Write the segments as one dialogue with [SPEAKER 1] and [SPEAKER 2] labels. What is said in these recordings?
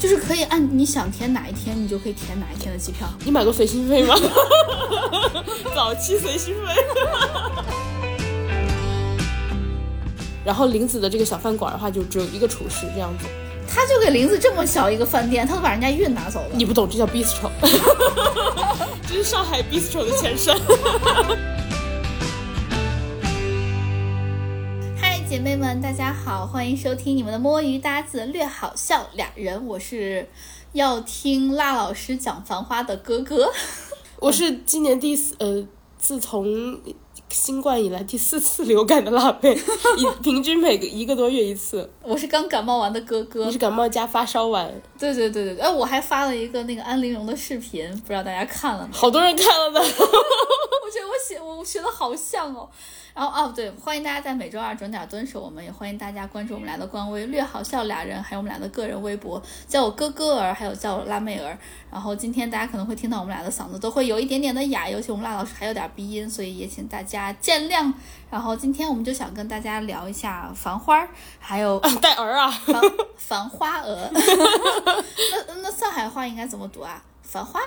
[SPEAKER 1] 就是可以按你想填哪一天，你就可以填哪一天的机票。
[SPEAKER 2] 你买过随心飞吗？早期随心飞。然后林子的这个小饭馆的话，就只有一个厨师这样子。
[SPEAKER 1] 他就给林子这么小一个饭店，他都把人家运拿走了。
[SPEAKER 2] 你不懂，这叫 bistro，这是上海 bistro 的前身。
[SPEAKER 1] 姐妹们，大家好，欢迎收听你们的摸鱼搭子略好笑俩人，我是要听辣老师讲《繁花》的哥哥。
[SPEAKER 2] 我是今年第四呃，自从。新冠以来第四次流感的辣妹，一平均每个一个多月一次。
[SPEAKER 1] 我是刚感冒完的哥哥，
[SPEAKER 2] 你是感冒加发烧完。
[SPEAKER 1] 对对对对对，哎，我还发了一个那个安陵容的视频，不知道大家看了没？
[SPEAKER 2] 好多人看了呢。
[SPEAKER 1] 我觉得我写我学的好像哦。然后哦对，欢迎大家在每周二准点蹲守，我们也欢迎大家关注我们俩的官微“略好笑俩人”，还有我们俩的个人微博，叫我哥哥儿，还有叫我辣妹儿。然后今天大家可能会听到我们俩的嗓子都会有一点点的哑，尤其我们辣老师还有点鼻音，所以也请大家见谅。然后今天我们就想跟大家聊一下《繁花》，还有
[SPEAKER 2] 带儿啊，
[SPEAKER 1] 繁花儿。那那上海话应该怎么读啊？繁花。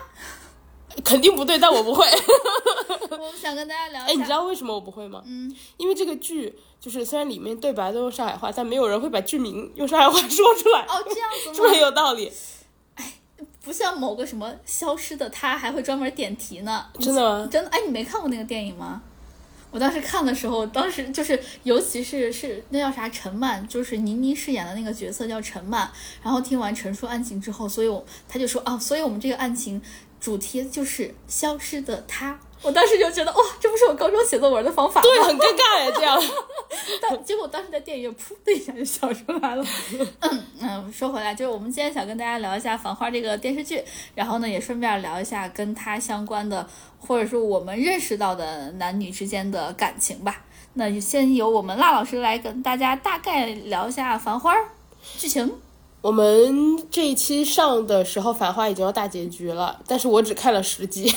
[SPEAKER 2] 肯定不对，但我不会。
[SPEAKER 1] 我想跟大家聊一
[SPEAKER 2] 下。哎，你知道为什么我不会吗？嗯，因为这个剧就是虽然里面对白都用上海话，但没有人会把剧名用上海话说出来。
[SPEAKER 1] 哦，这样子吗？
[SPEAKER 2] 是不是很有道理？
[SPEAKER 1] 哎，不像某个什么消失的他，还会专门点题呢。
[SPEAKER 2] 真的吗？
[SPEAKER 1] 真的？哎，你没看过那个电影吗？我当时看的时候，当时就是，尤其是是那叫啥陈曼，就是倪妮饰演的那个角色叫陈曼。然后听完陈述案情之后，所以我他就说啊，所以我们这个案情。主题就是消失的他，我当时就觉得哇，这不是我高中写作文的方法吗？
[SPEAKER 2] 对，很尴尬呀，这样。
[SPEAKER 1] 但结果当时在电影院，噗的一下就笑出来了。嗯嗯，说回来，就是我们今天想跟大家聊一下《繁花》这个电视剧，然后呢，也顺便聊一下跟它相关的，或者说我们认识到的男女之间的感情吧。那就先由我们辣老师来跟大家大概聊一下《繁花》剧情。
[SPEAKER 2] 我们这一期上的时候，《繁花》已经要大结局了，但是我只看了十集，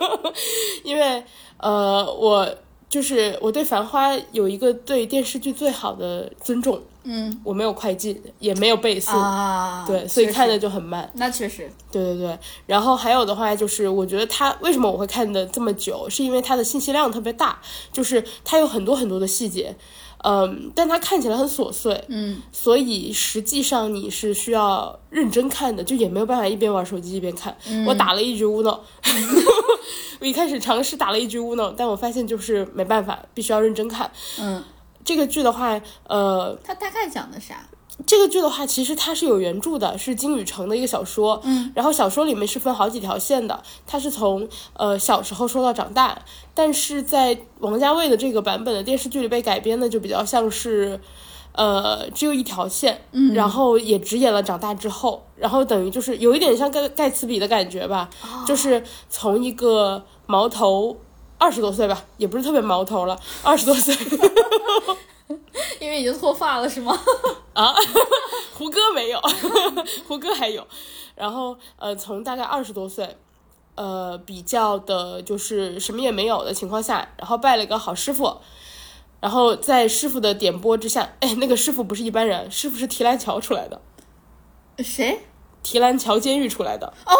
[SPEAKER 2] 因为呃，我就是我对《繁花》有一个对电视剧最好的尊重，
[SPEAKER 1] 嗯，
[SPEAKER 2] 我没有快进，也没有倍速，
[SPEAKER 1] 啊，
[SPEAKER 2] 对，所以看的就很慢。
[SPEAKER 1] 那确实，
[SPEAKER 2] 对对对。然后还有的话就是，我觉得它为什么我会看的这么久，是因为它的信息量特别大，就是它有很多很多的细节。嗯，但它看起来很琐碎，
[SPEAKER 1] 嗯，
[SPEAKER 2] 所以实际上你是需要认真看的，就也没有办法一边玩手机一边看。我打了一局乌诺，我一开始尝试打了一局乌诺，但我发现就是没办法，必须要认真看。
[SPEAKER 1] 嗯，
[SPEAKER 2] 这个剧的话，呃，
[SPEAKER 1] 它大概讲的啥？
[SPEAKER 2] 这个剧的话，其实它是有原著的，是金宇澄的一个小说。
[SPEAKER 1] 嗯，
[SPEAKER 2] 然后小说里面是分好几条线的，它是从呃小时候说到长大，但是在王家卫的这个版本的电视剧里被改编的就比较像是，呃，只有一条线，
[SPEAKER 1] 嗯，
[SPEAKER 2] 然后也只演了长大之后，然后等于就是有一点像盖盖茨比的感觉吧，就是从一个毛头二十多岁吧，也不是特别毛头了，二十多岁。
[SPEAKER 1] 因为已经脱发了是吗？
[SPEAKER 2] 啊，胡歌没有，胡歌还有。然后呃，从大概二十多岁，呃，比较的就是什么也没有的情况下，然后拜了一个好师傅，然后在师傅的点拨之下，哎，那个师傅不是一般人，师傅是提篮桥出来的。
[SPEAKER 1] 谁？
[SPEAKER 2] 提篮桥监狱出来的。
[SPEAKER 1] 哦，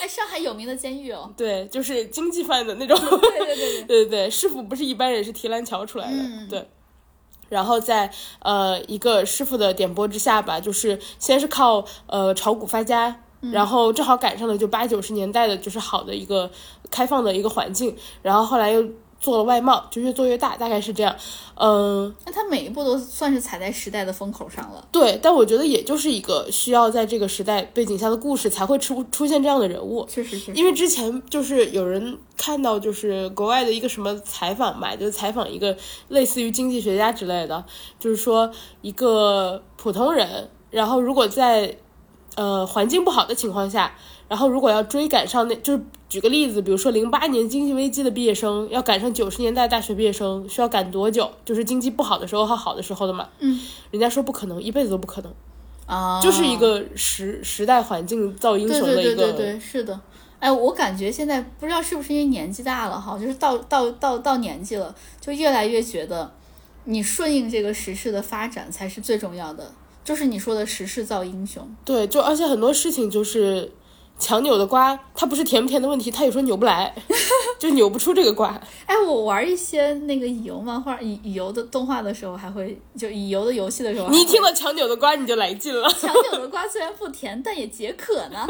[SPEAKER 1] 哎，上海有名的监狱哦。
[SPEAKER 2] 对，就是经济犯的那种。
[SPEAKER 1] 对对对对
[SPEAKER 2] 对对，师傅不是一般人，是提篮桥出来的。对。然后在呃一个师傅的点拨之下吧，就是先是靠呃炒股发家，然后正好赶上了就八九十年代的就是好的一个开放的一个环境，然后后来又。做了外贸，就越做越大，大概是这样。嗯，
[SPEAKER 1] 那他每一步都算是踩在时代的风口上了。
[SPEAKER 2] 对，但我觉得也就是一个需要在这个时代背景下的故事才会出出现这样的人物。
[SPEAKER 1] 确实是，
[SPEAKER 2] 因为之前就是有人看到就是国外的一个什么采访吧，就采访一个类似于经济学家之类的，就是说一个普通人，然后如果在呃环境不好的情况下。然后，如果要追赶上那，就是举个例子，比如说零八年经济危机的毕业生要赶上九十年代大学毕业生，需要赶多久？就是经济不好的时候和好的时候的嘛。
[SPEAKER 1] 嗯，
[SPEAKER 2] 人家说不可能，一辈子都不可能。
[SPEAKER 1] 啊，
[SPEAKER 2] 就是一个时时代环境造英雄的
[SPEAKER 1] 一个。对对对对对，是的。哎，我感觉现在不知道是不是因为年纪大了哈，就是到到到到年纪了，就越来越觉得，你顺应这个时势的发展才是最重要的。就是你说的时势造英雄。
[SPEAKER 2] 对，就而且很多事情就是强扭的瓜，它不是甜不甜的问题，它有时候扭不来，就扭不出这个瓜。
[SPEAKER 1] 哎，我玩一些那个乙游漫画、乙乙游的动画的时候，还会就乙游的游戏的时候，
[SPEAKER 2] 你一听到强扭的瓜你就来劲了。
[SPEAKER 1] 强扭的瓜虽然不甜，但也解渴呢。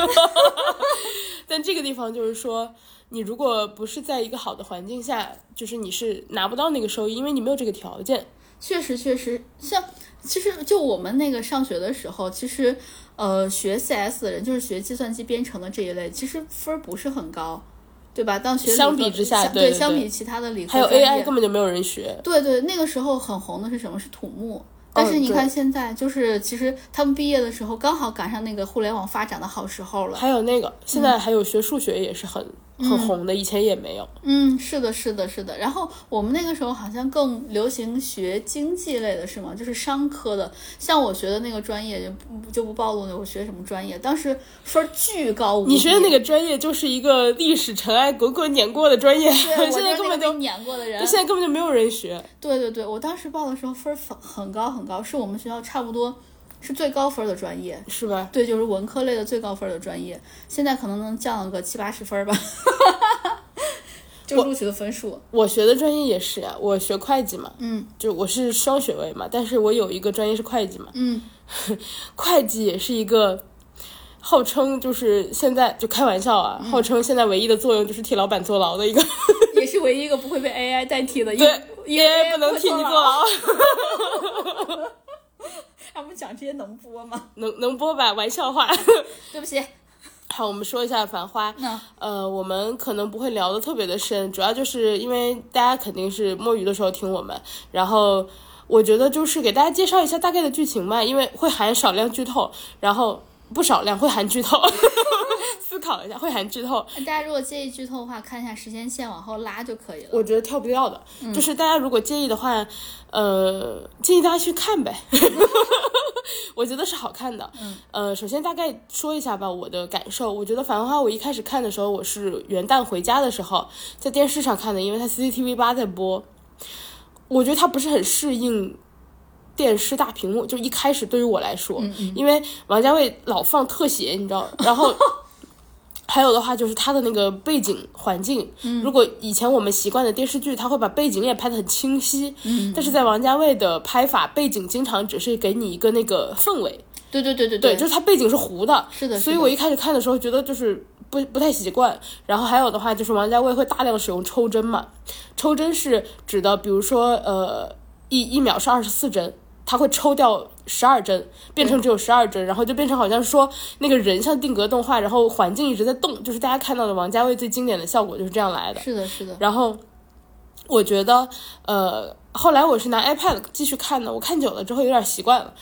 [SPEAKER 2] 但这个地方就是说，你如果不是在一个好的环境下，就是你是拿不到那个收益，因为你没有这个条件。
[SPEAKER 1] 确实，确实，像其实就我们那个上学的时候，其实呃学 CS 的人，就是学计算机编程的这一类，其实分儿不是很高，对吧？当学
[SPEAKER 2] 相比之下
[SPEAKER 1] 相
[SPEAKER 2] 对对对
[SPEAKER 1] 相比其他的理科
[SPEAKER 2] 还有 AI 根本就没有人学。
[SPEAKER 1] 对对，那个时候很红的是什么？是土木。但是你看现在，就是其实他们毕业的时候，刚好赶上那个互联网发展的好时候了。
[SPEAKER 2] 还有那个，现在还有学数学也是很、很红的，以前也没有。
[SPEAKER 1] 嗯，是的，是的，是的。然后我们那个时候好像更流行学经济类的，是吗？就是商科的。像我学的那个专业就不就不暴露了，我学什么专业，当时分巨高无比。
[SPEAKER 2] 你学的那个专业就是一个历史尘埃滚滚碾过的专业，现在根本就
[SPEAKER 1] 碾过的人。
[SPEAKER 2] 现在根本就没有人学。
[SPEAKER 1] 对对对，我当时报的时候分很很高很高，是我们学校差不多是最高分的专业。
[SPEAKER 2] 是吧？
[SPEAKER 1] 对，就是文科类的最高分的专业，现在可能能降了个七八十分儿吧，就录取的分数。
[SPEAKER 2] 我学的专业也是呀、我学会计嘛，
[SPEAKER 1] 嗯
[SPEAKER 2] 就我是双学位嘛，但是我有一个专业是会计嘛，
[SPEAKER 1] 嗯，
[SPEAKER 2] 会计也是一个号称就是现在就开玩笑啊，号称现在唯一的作用就是替老板坐牢的一个，
[SPEAKER 1] 也是唯一一个不会被 AI 代替的，因
[SPEAKER 2] 对
[SPEAKER 1] 为
[SPEAKER 2] ，AI 不能替你坐
[SPEAKER 1] 牢。
[SPEAKER 2] 牢，
[SPEAKER 1] 他们讲这些能播吗？
[SPEAKER 2] 能能播吧？玩笑话。
[SPEAKER 1] 对不起，
[SPEAKER 2] 好，我们说一下《繁花》。
[SPEAKER 1] 嗯
[SPEAKER 2] 呃，我们可能不会聊的特别的深，主要就是因为大家肯定是摸鱼的时候听我们，然后我觉得就是给大家介绍一下大概的剧情吧，因为会含少量剧透，然后不少量会含剧透，思考一下会含剧透，
[SPEAKER 1] 大家如果介意剧透的话，看一下时间线往后拉就可以了。
[SPEAKER 2] 我觉得跳不掉的，就是大家如果介意的话，呃，建议大家去看呗。我觉得是好看的。嗯，呃，首先大概说一下吧，我的感受。我觉得《繁花》我一开始看的时候，我是元旦回家的时候在电视上看的，因为它 CCTV 八在播。我觉得它不是很适应电视大屏幕，就一开始对于我来说，因为王家卫老放特写，你知道，然后。还有的话就是它的那个背景环境，如果以前我们习惯的电视剧，它会把背景也拍得很清晰，但是在王家卫的拍法，背景经常只是给你一个那个氛围，
[SPEAKER 1] 对对对对
[SPEAKER 2] 对，就是它背景是糊的，
[SPEAKER 1] 是的，是的
[SPEAKER 2] 所以我一开始看的时候觉得就是不不太习惯。然后还有的话就是王家卫会大量使用抽帧嘛，抽帧是指的，比如说呃一一秒是二十四帧，他会抽掉十二帧，变成只有十二帧，然后就变成好像说那个人像定格动画，然后环境一直在动，就是大家看到的王家卫最经典的效果就是这样来的。
[SPEAKER 1] 是的，是的，
[SPEAKER 2] 然后我觉得，呃，后来我是拿 iPad 继续看的，我看久了之后有点习惯了，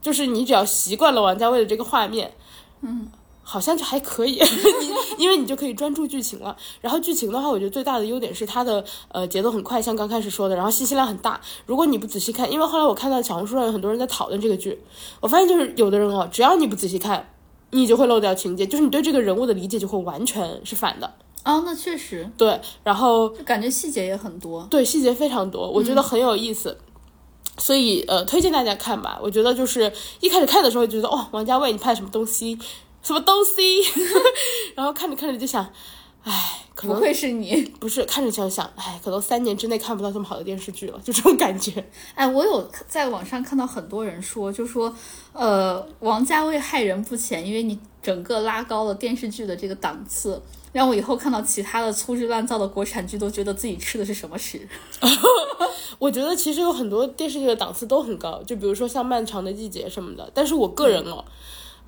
[SPEAKER 2] 就是你只要习惯了王家卫的这个画面，嗯。好像就还可以，你 因为你就可以专注剧情了。然后剧情的话，我觉得最大的优点是它的呃节奏很快，像刚开始说的，然后信息量很大。如果你不仔细看，因为后来我看到小红书上有很多人在讨论这个剧，我发现就是有的人哦，只要你不仔细看，你就会漏掉情节，就是你对这个人物的理解就会完全是反的。
[SPEAKER 1] 啊，那确实，
[SPEAKER 2] 对，然后
[SPEAKER 1] 就感觉细节也很多。
[SPEAKER 2] 对，细节非常多，我觉得很有意思。所以呃，推荐大家看吧。我觉得就是一开始看的时候觉得哦，王家卫你拍什么东西，什么东西，然后看着看着就想，唉，可能
[SPEAKER 1] 不愧是你，
[SPEAKER 2] 不是看着就想，唉，可能三年之内看不到这么好的电视剧了，就这种感觉。
[SPEAKER 1] 哎，我有在网上看到很多人说，就说，呃，王家卫害人不浅，因为你整个拉高了电视剧的这个档次，让我以后看到其他的粗制滥造的国产剧，都觉得自己吃的是什么屎。
[SPEAKER 2] 我觉得其实有很多电视剧的档次都很高，就比如说像《漫长的季节》什么的。但是我个人哦，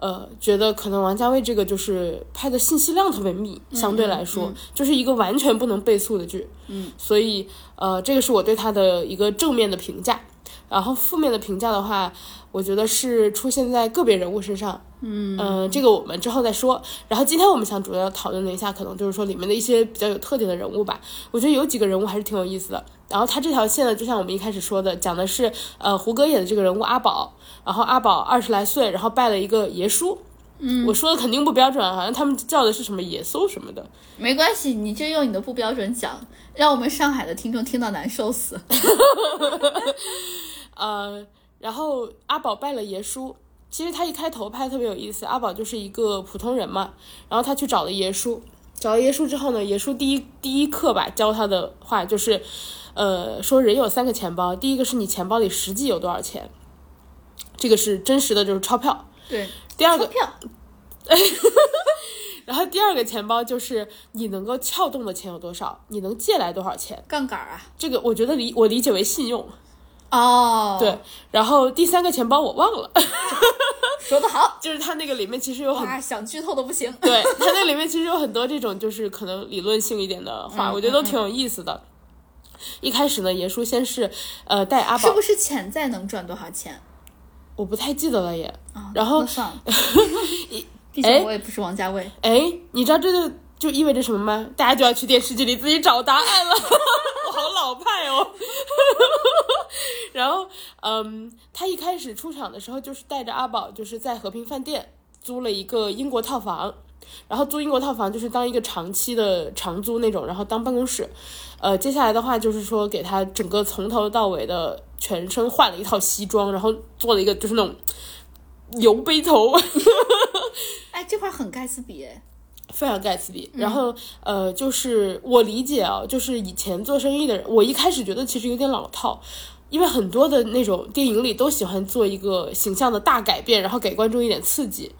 [SPEAKER 2] 呃，觉得可能王家卫这个就是拍的信息量特别密，相对来说、就是一个完全不能倍速的剧。嗯，所以呃，这个是我对他的一个正面的评价。然后负面的评价的话，我觉得是出现在个别人物身上。嗯呃，这个我们之后再说。然后今天我们想主要讨论的一下，可能就是说里面的一些比较有特点的人物吧。我觉得有几个人物还是挺有意思的。然后他这条线呢，就像我们一开始说的，讲的是呃胡歌演的这个人物阿宝，然后阿宝二十来岁，然后拜了一个爷叔。嗯，我说的肯定不标准啊，好像他们叫的是什么耶稣什么的。
[SPEAKER 1] 没关系，你就用你的不标准讲，让我们上海的听众听到难受死。
[SPEAKER 2] 呃，然后阿宝拜了爷叔，其实他一开头拍特别有意思，阿宝就是一个普通人嘛，然后他去找了爷叔，找了爷叔之后呢，爷叔第一第一课吧教他的话就是，呃，说人有三个钱包，第一个是你钱包里实际有多少钱，这个是真实的，就是钞票。
[SPEAKER 1] 对，
[SPEAKER 2] 第二个，
[SPEAKER 1] 钞票，
[SPEAKER 2] 然后第二个钱包就是你能够撬动的钱有多少，你能借来多少钱，
[SPEAKER 1] 杠杆啊。
[SPEAKER 2] 这个我觉得理我理解为信用。
[SPEAKER 1] 哦，
[SPEAKER 2] 对，然后第三个钱包我忘了，
[SPEAKER 1] 说得好。
[SPEAKER 2] 就是它那个里面其实有很
[SPEAKER 1] 哇，想剧透都不行。
[SPEAKER 2] 对，它那里面其实有很多这种就是可能理论性一点的话，
[SPEAKER 1] 嗯
[SPEAKER 2] 我觉得都挺有意思的。一开始呢，爷叔先是呃带阿宝，
[SPEAKER 1] 是不是潜在能赚多少钱？
[SPEAKER 2] 我不太记得了也。
[SPEAKER 1] 啊，
[SPEAKER 2] 然后
[SPEAKER 1] 那算了，毕
[SPEAKER 2] 哎
[SPEAKER 1] 竟我也不是王家卫。
[SPEAKER 2] 哎，你知道这就就意味着什么吗？大家就要去电视剧里自己找答案了。好老派哦。然后，嗯，他一开始出场的时候就是带着阿宝，就是在和平饭店租了一个英国套房，然后租英国套房就是当一个长期的长租那种，然后当办公室。呃，接下来的话就是说给他整个从头到尾的全身换了一套西装，然后做了一个就是那种油杯头。
[SPEAKER 1] 哎，这块很盖茨比哎。
[SPEAKER 2] 非常盖茨比，
[SPEAKER 1] 嗯
[SPEAKER 2] 然后呃，就是我理解啊，就是以前做生意的人，我一开始觉得其实有点老套，因为很多的那种电影里都喜欢做一个形象的大改变，然后给观众一点刺激，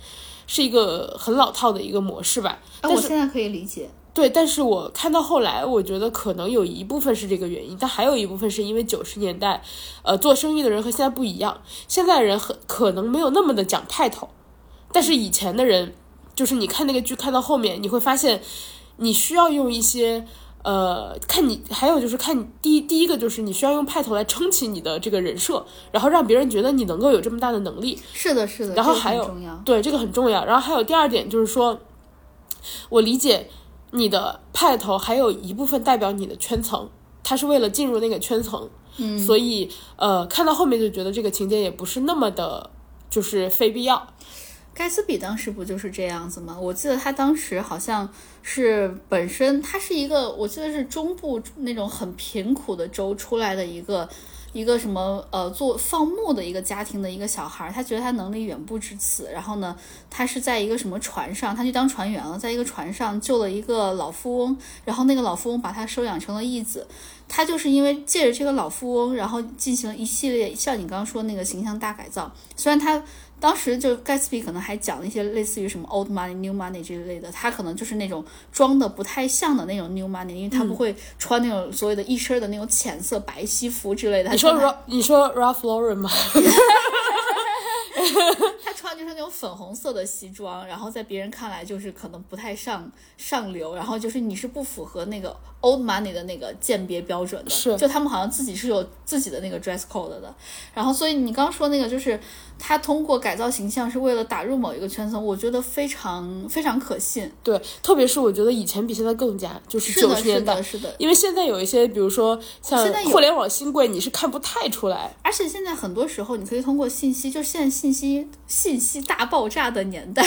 [SPEAKER 2] 是一个很老套的一个模式吧。
[SPEAKER 1] 啊，我现在可以理解。
[SPEAKER 2] 对，但是我看到后来，我觉得可能有一部分是这个原因，但还有一部分是因为九十年代，呃，做生意的人和现在不一样，现在人很可能没有那么的讲派头，但是以前的人，就是你看那个剧看到后面，你会发现，你需要用一些。呃，看你，还有就是看你第一第一个就是你需要用派头来撑起你的这个人设，然后让别人觉得你能够有这么大的能力，
[SPEAKER 1] 是的，是的。
[SPEAKER 2] 然后还有。对，这个很重要。然后还有第二点就是说，我理解你的派头还有一部分代表你的圈层，他是为了进入那个圈层，嗯，所以呃，看到后面就觉得这个情节也不是那么的，就是非必要。
[SPEAKER 1] 盖茨比当时不就是这样子吗？我记得他当时好像是本身他是一个，我记得是中部那种很贫苦的州出来的一个一个什么呃做放牧的一个家庭的一个小孩儿，他觉得他能力远不止此，然后呢，他是在一个什么船上，他去当船员了，在一个船上救了一个老富翁，然后那个老富翁把他收养成了义子。他就是因为借着这个老富翁，然后进行了一系列像你刚刚说那个形象大改造。虽然他当时就盖茨比可能还讲了一些类似于什么 old money new money 这一类的，他可能就是那种装的不太像的那种 new money，因为他不会穿那种所谓的一身的那种浅色白西服之类的。
[SPEAKER 2] 你说 Ra 你说 Ralph Lauren 吗？
[SPEAKER 1] 他穿就是那种粉红色的西装，然后在别人看来就是可能不太上上流，然后就是你是不符合那个 old money 的那个鉴别标准的，
[SPEAKER 2] 是。
[SPEAKER 1] 就他们好像自己是有自己的那个 dress code 的，然后所以你刚刚说那个就是他通过改造形象是为了打入某一个圈层，我觉得非常非常可信，
[SPEAKER 2] 对，特别是我觉得以前比现在更加，就是
[SPEAKER 1] 是的，是
[SPEAKER 2] 九十年代
[SPEAKER 1] 的，，是的，
[SPEAKER 2] 因为现在有一些，比如说像互联网新贵，你是看不太出来。
[SPEAKER 1] 而且现在很多时候，你可以通过信息，就现在信息信息大爆炸的年代，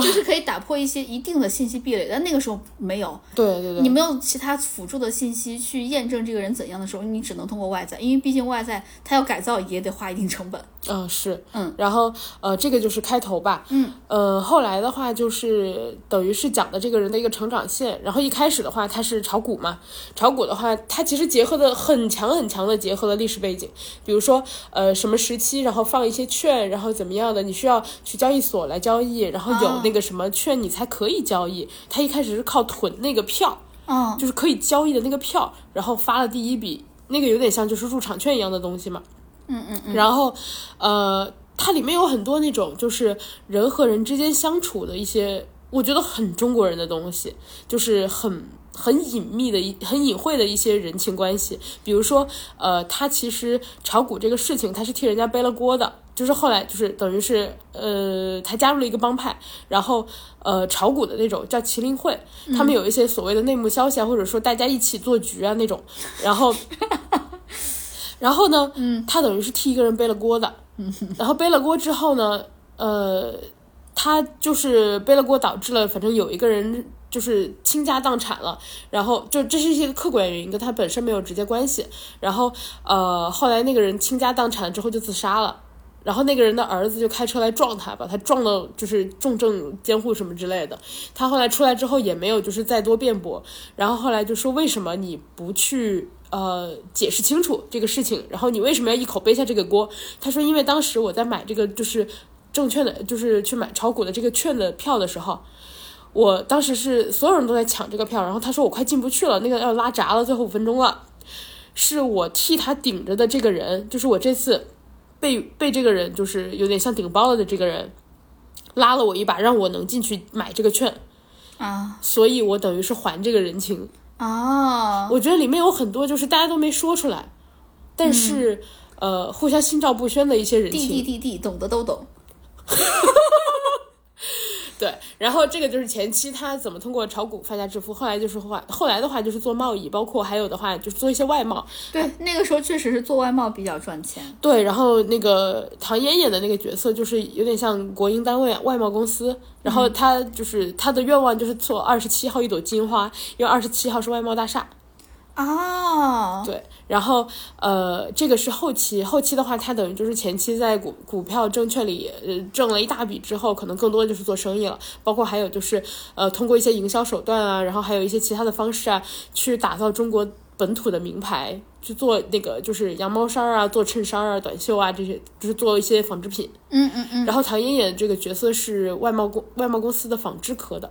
[SPEAKER 1] 就是可以打破一些一定的信息壁垒。但那个时候没有，
[SPEAKER 2] 对对对，
[SPEAKER 1] 你没有其他辅助的信息去验证这个人怎样的时候，你只能通过外在，因为毕竟外在他要改造也得花一定成本。
[SPEAKER 2] 嗯，是，
[SPEAKER 1] 嗯，
[SPEAKER 2] 然后呃，这个就是开头吧，
[SPEAKER 1] 嗯，
[SPEAKER 2] 呃，后来的话就是等于是讲的这个人的一个成长线，然后一开始的话他是炒股嘛，炒股的话，他其实结合的很强很强的结合了历史背景，比如说呃什么时期，然后放一些券，然后怎么样的，你需要去交易所来交易，然后有
[SPEAKER 1] 哦
[SPEAKER 2] 那个什么券你才可以交易，他一开始是靠囤那个票，
[SPEAKER 1] 嗯，
[SPEAKER 2] 就是可以交易的那个票，然后发了第一笔，那个有点像就是入场券一样的东西嘛。
[SPEAKER 1] 嗯嗯嗯，
[SPEAKER 2] 然后，呃，它里面有很多那种就是人和人之间相处的一些，我觉得很中国人的东西，就是很很隐秘的一很隐晦的一些人情关系。比如说，呃，他其实炒股这个事情，他是替人家背了锅的。就是后来就是等于是呃，他加入了一个帮派，然后呃，炒股的那种叫麒麟会，他们有一些所谓的内幕消息啊，或者说大家一起做局啊那种，然后。然后呢，嗯，他等于是替一个人背了锅的，嗯，然后背了锅之后呢，呃，他就是背了锅，导致了反正有一个人就是倾家荡产了，然后就这是一些客观原因，跟他本身没有直接关系。然后呃，后来那个人倾家荡产之后就自杀了，然后那个人的儿子就开车来撞他，把他撞到就是重症监护什么之类的。他后来出来之后也没有就是再多辩驳，然后后来就说为什么你不去呃解释清楚这个事情，然后你为什么要一口背下这个锅？他说因为当时我在买这个就是证券的，就是去买炒股的这个券的票的时候。我当时是所有人都在抢这个票，然后他说我快进不去了，那个要拉闸了，最后五分钟了。是我替他顶着的这个人，就是我这次被 被这个人就是有点像顶包了的这个人拉了我一把，让我能进去买这个券
[SPEAKER 1] 啊，
[SPEAKER 2] 所以我等于是还这个人情。
[SPEAKER 1] 啊，
[SPEAKER 2] 我觉得里面有很多就是大家都没说出来，但是、呃互相心照不宣的一些人
[SPEAKER 1] 地
[SPEAKER 2] 情。
[SPEAKER 1] 地地地，懂的都懂。
[SPEAKER 2] 对，然后这个就是前期他怎么通过炒股发家致富，后来就是话，后来的话就是做贸易，包括还有的话就是做一些外贸。
[SPEAKER 1] 对，那个时候确实是做外贸比较赚钱。
[SPEAKER 2] 对，然后那个唐嫣演的那个角色就是有点像国营单位外贸公司，然后他就是他的愿望就是做二十七号一朵金花，因为二十七号是外贸大厦。
[SPEAKER 1] 哦，
[SPEAKER 2] 对，然后呃，这个是后期，后期的话，他等于就是前期在股股票证券里呃挣了一大笔之后，可能更多的就是做生意了，包括还有就是呃通过一些营销手段啊，然后还有一些其他的方式啊，去打造中国本土的名牌，去做那个就是羊毛衫啊，做衬衫啊、短袖啊这些，就是做一些纺织品。
[SPEAKER 1] 嗯嗯嗯，
[SPEAKER 2] 然后唐嫣演的这个角色是外贸公外贸公司的纺织科的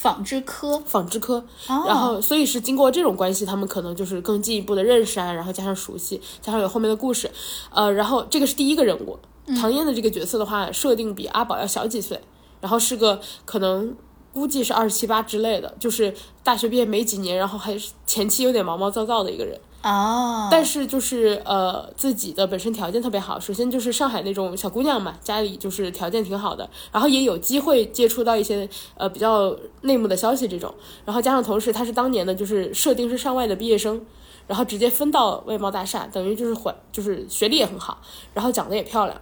[SPEAKER 1] 纺织科。
[SPEAKER 2] 纺织科，
[SPEAKER 1] 哦，
[SPEAKER 2] 然后，所以是经过这种关系，他们可能就是更进一步的认识啊，然后加上熟悉，加上有后面的故事，呃，然后这个是第一个人物，唐嫣的这个角色的话，设定比阿宝要小几岁，然后是个可能估计是二十七八之类的，就是大学毕业没几年，然后还是前期有点毛毛躁躁的一个人，
[SPEAKER 1] 哦，
[SPEAKER 2] 但是就是呃自己的本身条件特别好，首先就是上海那种小姑娘嘛，家里就是条件挺好的，然后也有机会接触到一些呃比较内幕的消息这种，然后加上同时她是当年的就是设定是上外的毕业生，然后直接分到外贸大厦，等于就是混就是学历也很好，然后长得也漂亮，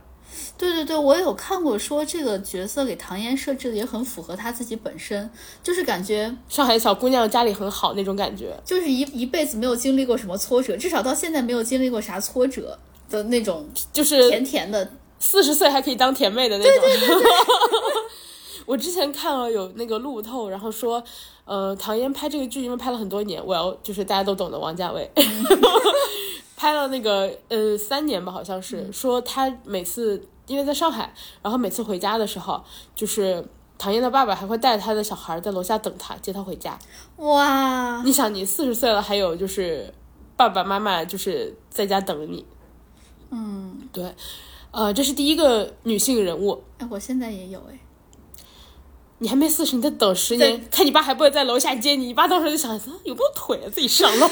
[SPEAKER 1] 对对对，我有看过说这个角色给唐嫣设置的也很符合她自己本身，就是感觉
[SPEAKER 2] 上海小姑娘家里很好那种感觉，
[SPEAKER 1] 就是一一辈子没有经历过什么挫折，至少到现在没有经历过啥挫折的那种
[SPEAKER 2] 就是
[SPEAKER 1] 甜甜的。
[SPEAKER 2] 四十岁还可以当甜妹的那种。对对对对。我之前看了有那个路透，然后说，呃，唐嫣拍这个剧因为拍了很多年，我要就是大家都懂的王家卫，拍了那个呃三年吧，好像是、说他每次因为在上海，然后每次回家的时候，就是唐嫣的爸爸还会带他的小孩在楼下等他，接他回家。
[SPEAKER 1] 哇，
[SPEAKER 2] 你想，你四十岁了，还有就是爸爸妈妈就是在家等着你。
[SPEAKER 1] 嗯，
[SPEAKER 2] 对，呃，这是第一个女性人物。
[SPEAKER 1] 哎，我现在也有哎，
[SPEAKER 2] 你还没四十，你再等十年，看你爸还不会在楼下接你。你爸到时候就想，啊有没有腿啊，自己上楼。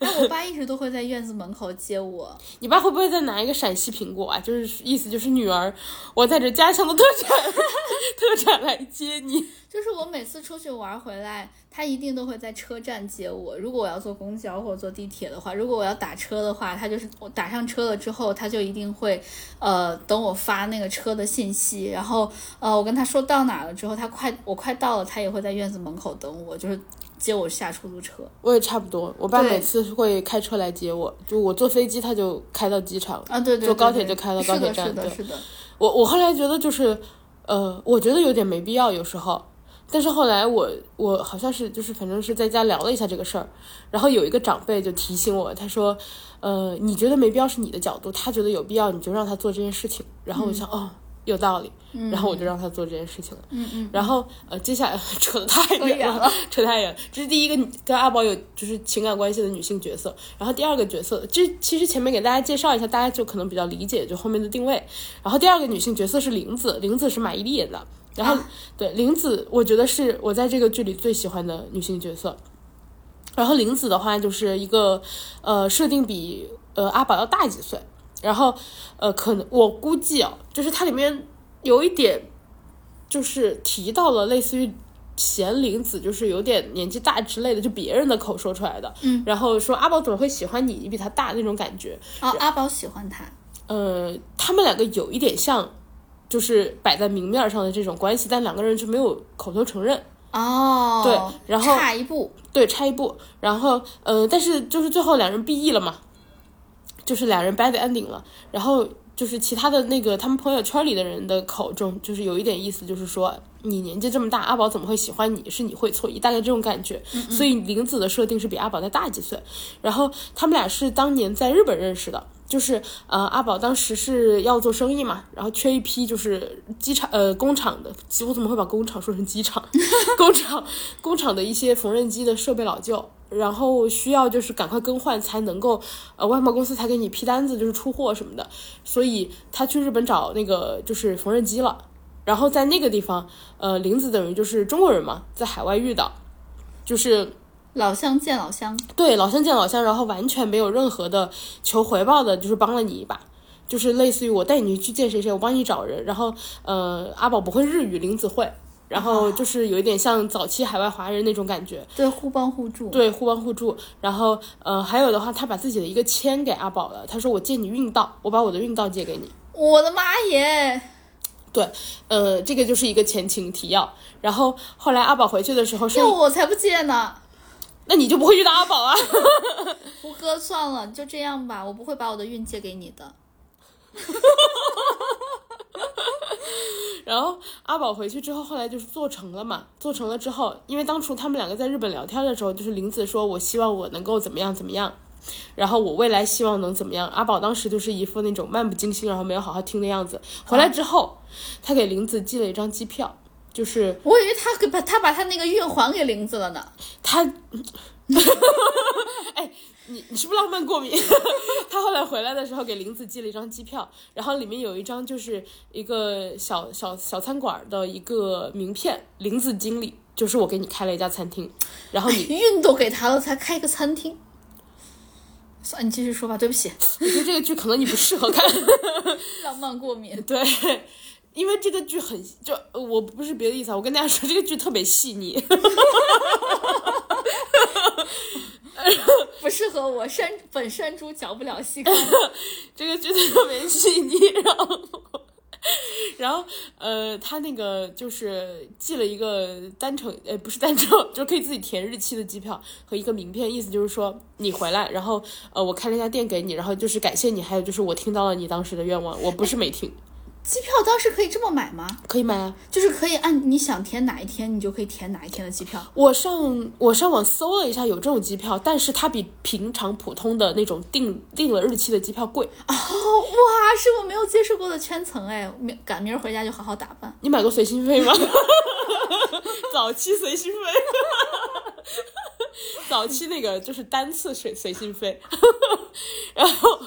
[SPEAKER 1] 那，我爸一直都会在院子门口接我。
[SPEAKER 2] 你爸会不会再拿一个陕西苹果啊？就是意思就是女儿，我带着家乡的特产 特产来接你。
[SPEAKER 1] 就是我每次出去玩回来，他一定都会在车站接我。如果我要坐公交或者坐地铁的话，如果我要打车的话，他就是我打上车了之后，他就一定会呃等我发那个车的信息，然后呃我跟他说到哪了之后，他快我快到了，他也会在院子门口等我，就是接我下出租车。
[SPEAKER 2] 我也差不多，我爸每次会开车来接我，就我坐飞机他就开到机场。
[SPEAKER 1] 啊，对对对
[SPEAKER 2] 坐高铁就开到高铁站
[SPEAKER 1] 是的，是的，是的。
[SPEAKER 2] 我我后来觉得就是，呃，我觉得有点没必要，有时候。但是后来我我好像是就是反正是在家聊了一下这个事儿，然后有一个长辈就提醒我，他说，呃，你觉得没必要是你的角度，他觉得有必要，你就让他做这件事情。然后我想，哦，有道理，然后我就让他做这件事情了。
[SPEAKER 1] 嗯嗯，
[SPEAKER 2] 然后呃，接下来 扯得太远
[SPEAKER 1] 远了
[SPEAKER 2] 扯太远。这是第一个跟阿宝有就是情感关系的女性角色，然后第二个角色，这其实前面给大家介绍一下，大家就可能比较理解就后面的定位。然后第二个女性角色是玲子，玲子是马伊琍演的。然后、对玲子，我觉得是我在这个剧里最喜欢的女性角色。然后玲子的话就是一个呃设定比呃阿宝要大几岁，然后呃可能我估计啊，就是它里面有一点就是提到了类似于贤玲子就是有点年纪大之类的，就别人的口说出来的，
[SPEAKER 1] 嗯，
[SPEAKER 2] 然后说阿宝怎么会喜欢你，你比他大那种感觉，
[SPEAKER 1] 哦，阿宝喜欢他。
[SPEAKER 2] 呃，他们两个有一点像，就是摆在明面上的这种关系，但两个人就没有口头承认。
[SPEAKER 1] 哦，
[SPEAKER 2] 对然后
[SPEAKER 1] 差一步，
[SPEAKER 2] 对，差一步，然后呃，但是就是最后两人 BE 了嘛，就是俩人 bad ending 了，然后就是其他的那个他们朋友圈里的人的口中，就是有一点意思，就是说你年纪这么大，阿宝怎么会喜欢你？是你会错意，大概这种感觉。所以玲子的设定是比阿宝再大几岁，然后他们俩是当年在日本认识的。就是呃，阿宝当时是要做生意嘛，然后缺一批就是机场呃工厂的，我怎么会把工厂说成机场？工厂工厂的一些缝纫机的设备老旧，然后需要就是赶快更换才能够呃外贸公司才给你批单子，就是出货什么的，所以他去日本找那个就是缝纫机了，然后在那个地方呃林子等于就是中国人嘛，在海外遇到，就是。
[SPEAKER 1] 老乡见老乡，
[SPEAKER 2] 对，老乡见老乡，然后完全没有任何的求回报的，就是帮了你一把，就是类似于我带你去见谁谁，我帮你找人，然后呃，阿宝不会日语，林子会，然后就是有一点像早期海外华人那种感觉，
[SPEAKER 1] 对，互帮互助，
[SPEAKER 2] 对，互帮互助，然后呃，还有的话，他把自己的一个签给阿宝了，他说我借你运道，我把我的运道借给你，
[SPEAKER 1] 我的妈耶！
[SPEAKER 2] 对，呃，这个就是一个前情提要，然后后来阿宝回去的时候，
[SPEAKER 1] 说我才不借呢。
[SPEAKER 2] 那你就不会遇到阿宝啊？
[SPEAKER 1] 胡哥，算了，就这样吧，我不会把我的运借给你的。
[SPEAKER 2] 然后阿宝回去之后，后来就是做成了嘛，做成了之后，因为当初他们两个在日本聊天的时候，就是林子说：“我希望我能够怎么样怎么样，然后我未来希望能怎么样。”阿宝当时就是一副那种漫不经心，然后没有好好听的样子。回来之后，他给林子寄了一张机票。就是
[SPEAKER 1] 我以为他给把他把他那个运还给林子了呢。
[SPEAKER 2] 他，哎，你你是不是浪漫过敏？他后来回来的时候给林子寄了一张机票，然后里面有一张就是一个小小小餐馆的一个名片，林子经理，就是我给你开了一家餐厅，然后你
[SPEAKER 1] 运都给他了，才开一个餐厅。算你继续说吧，对不起。
[SPEAKER 2] 我觉得这个剧可能你不适合看，
[SPEAKER 1] 浪漫过敏。
[SPEAKER 2] 对。因为这个剧很就我不是别的意思啊，我跟大家说这个剧特别细腻，
[SPEAKER 1] 不适合我山本山猪嚼不了细糠。
[SPEAKER 2] 这个剧特别细腻，然后然后呃，他那个就是寄了一个单程，呃，不是单程，就可以自己填日期的机票和一个名片，意思就是说你回来，然后呃，我开了一家店给你，然后就是感谢你，还有就是我听到了你当时的愿望，我不是没听。
[SPEAKER 1] 机票当时可以这么买吗？
[SPEAKER 2] 可以买啊，
[SPEAKER 1] 就是可以按你想填哪一天，你就可以填哪一天的机票。
[SPEAKER 2] 我上我上网搜了一下，有这种机票，但是它比平常普通的那种定定了日期的机票贵。
[SPEAKER 1] 哦，哇，是我没有接触过的圈层哎，明赶明儿回家就好好打扮。
[SPEAKER 2] 你买过随心飞吗？早期随心飞，早期那个就是单次随随心飞，然后。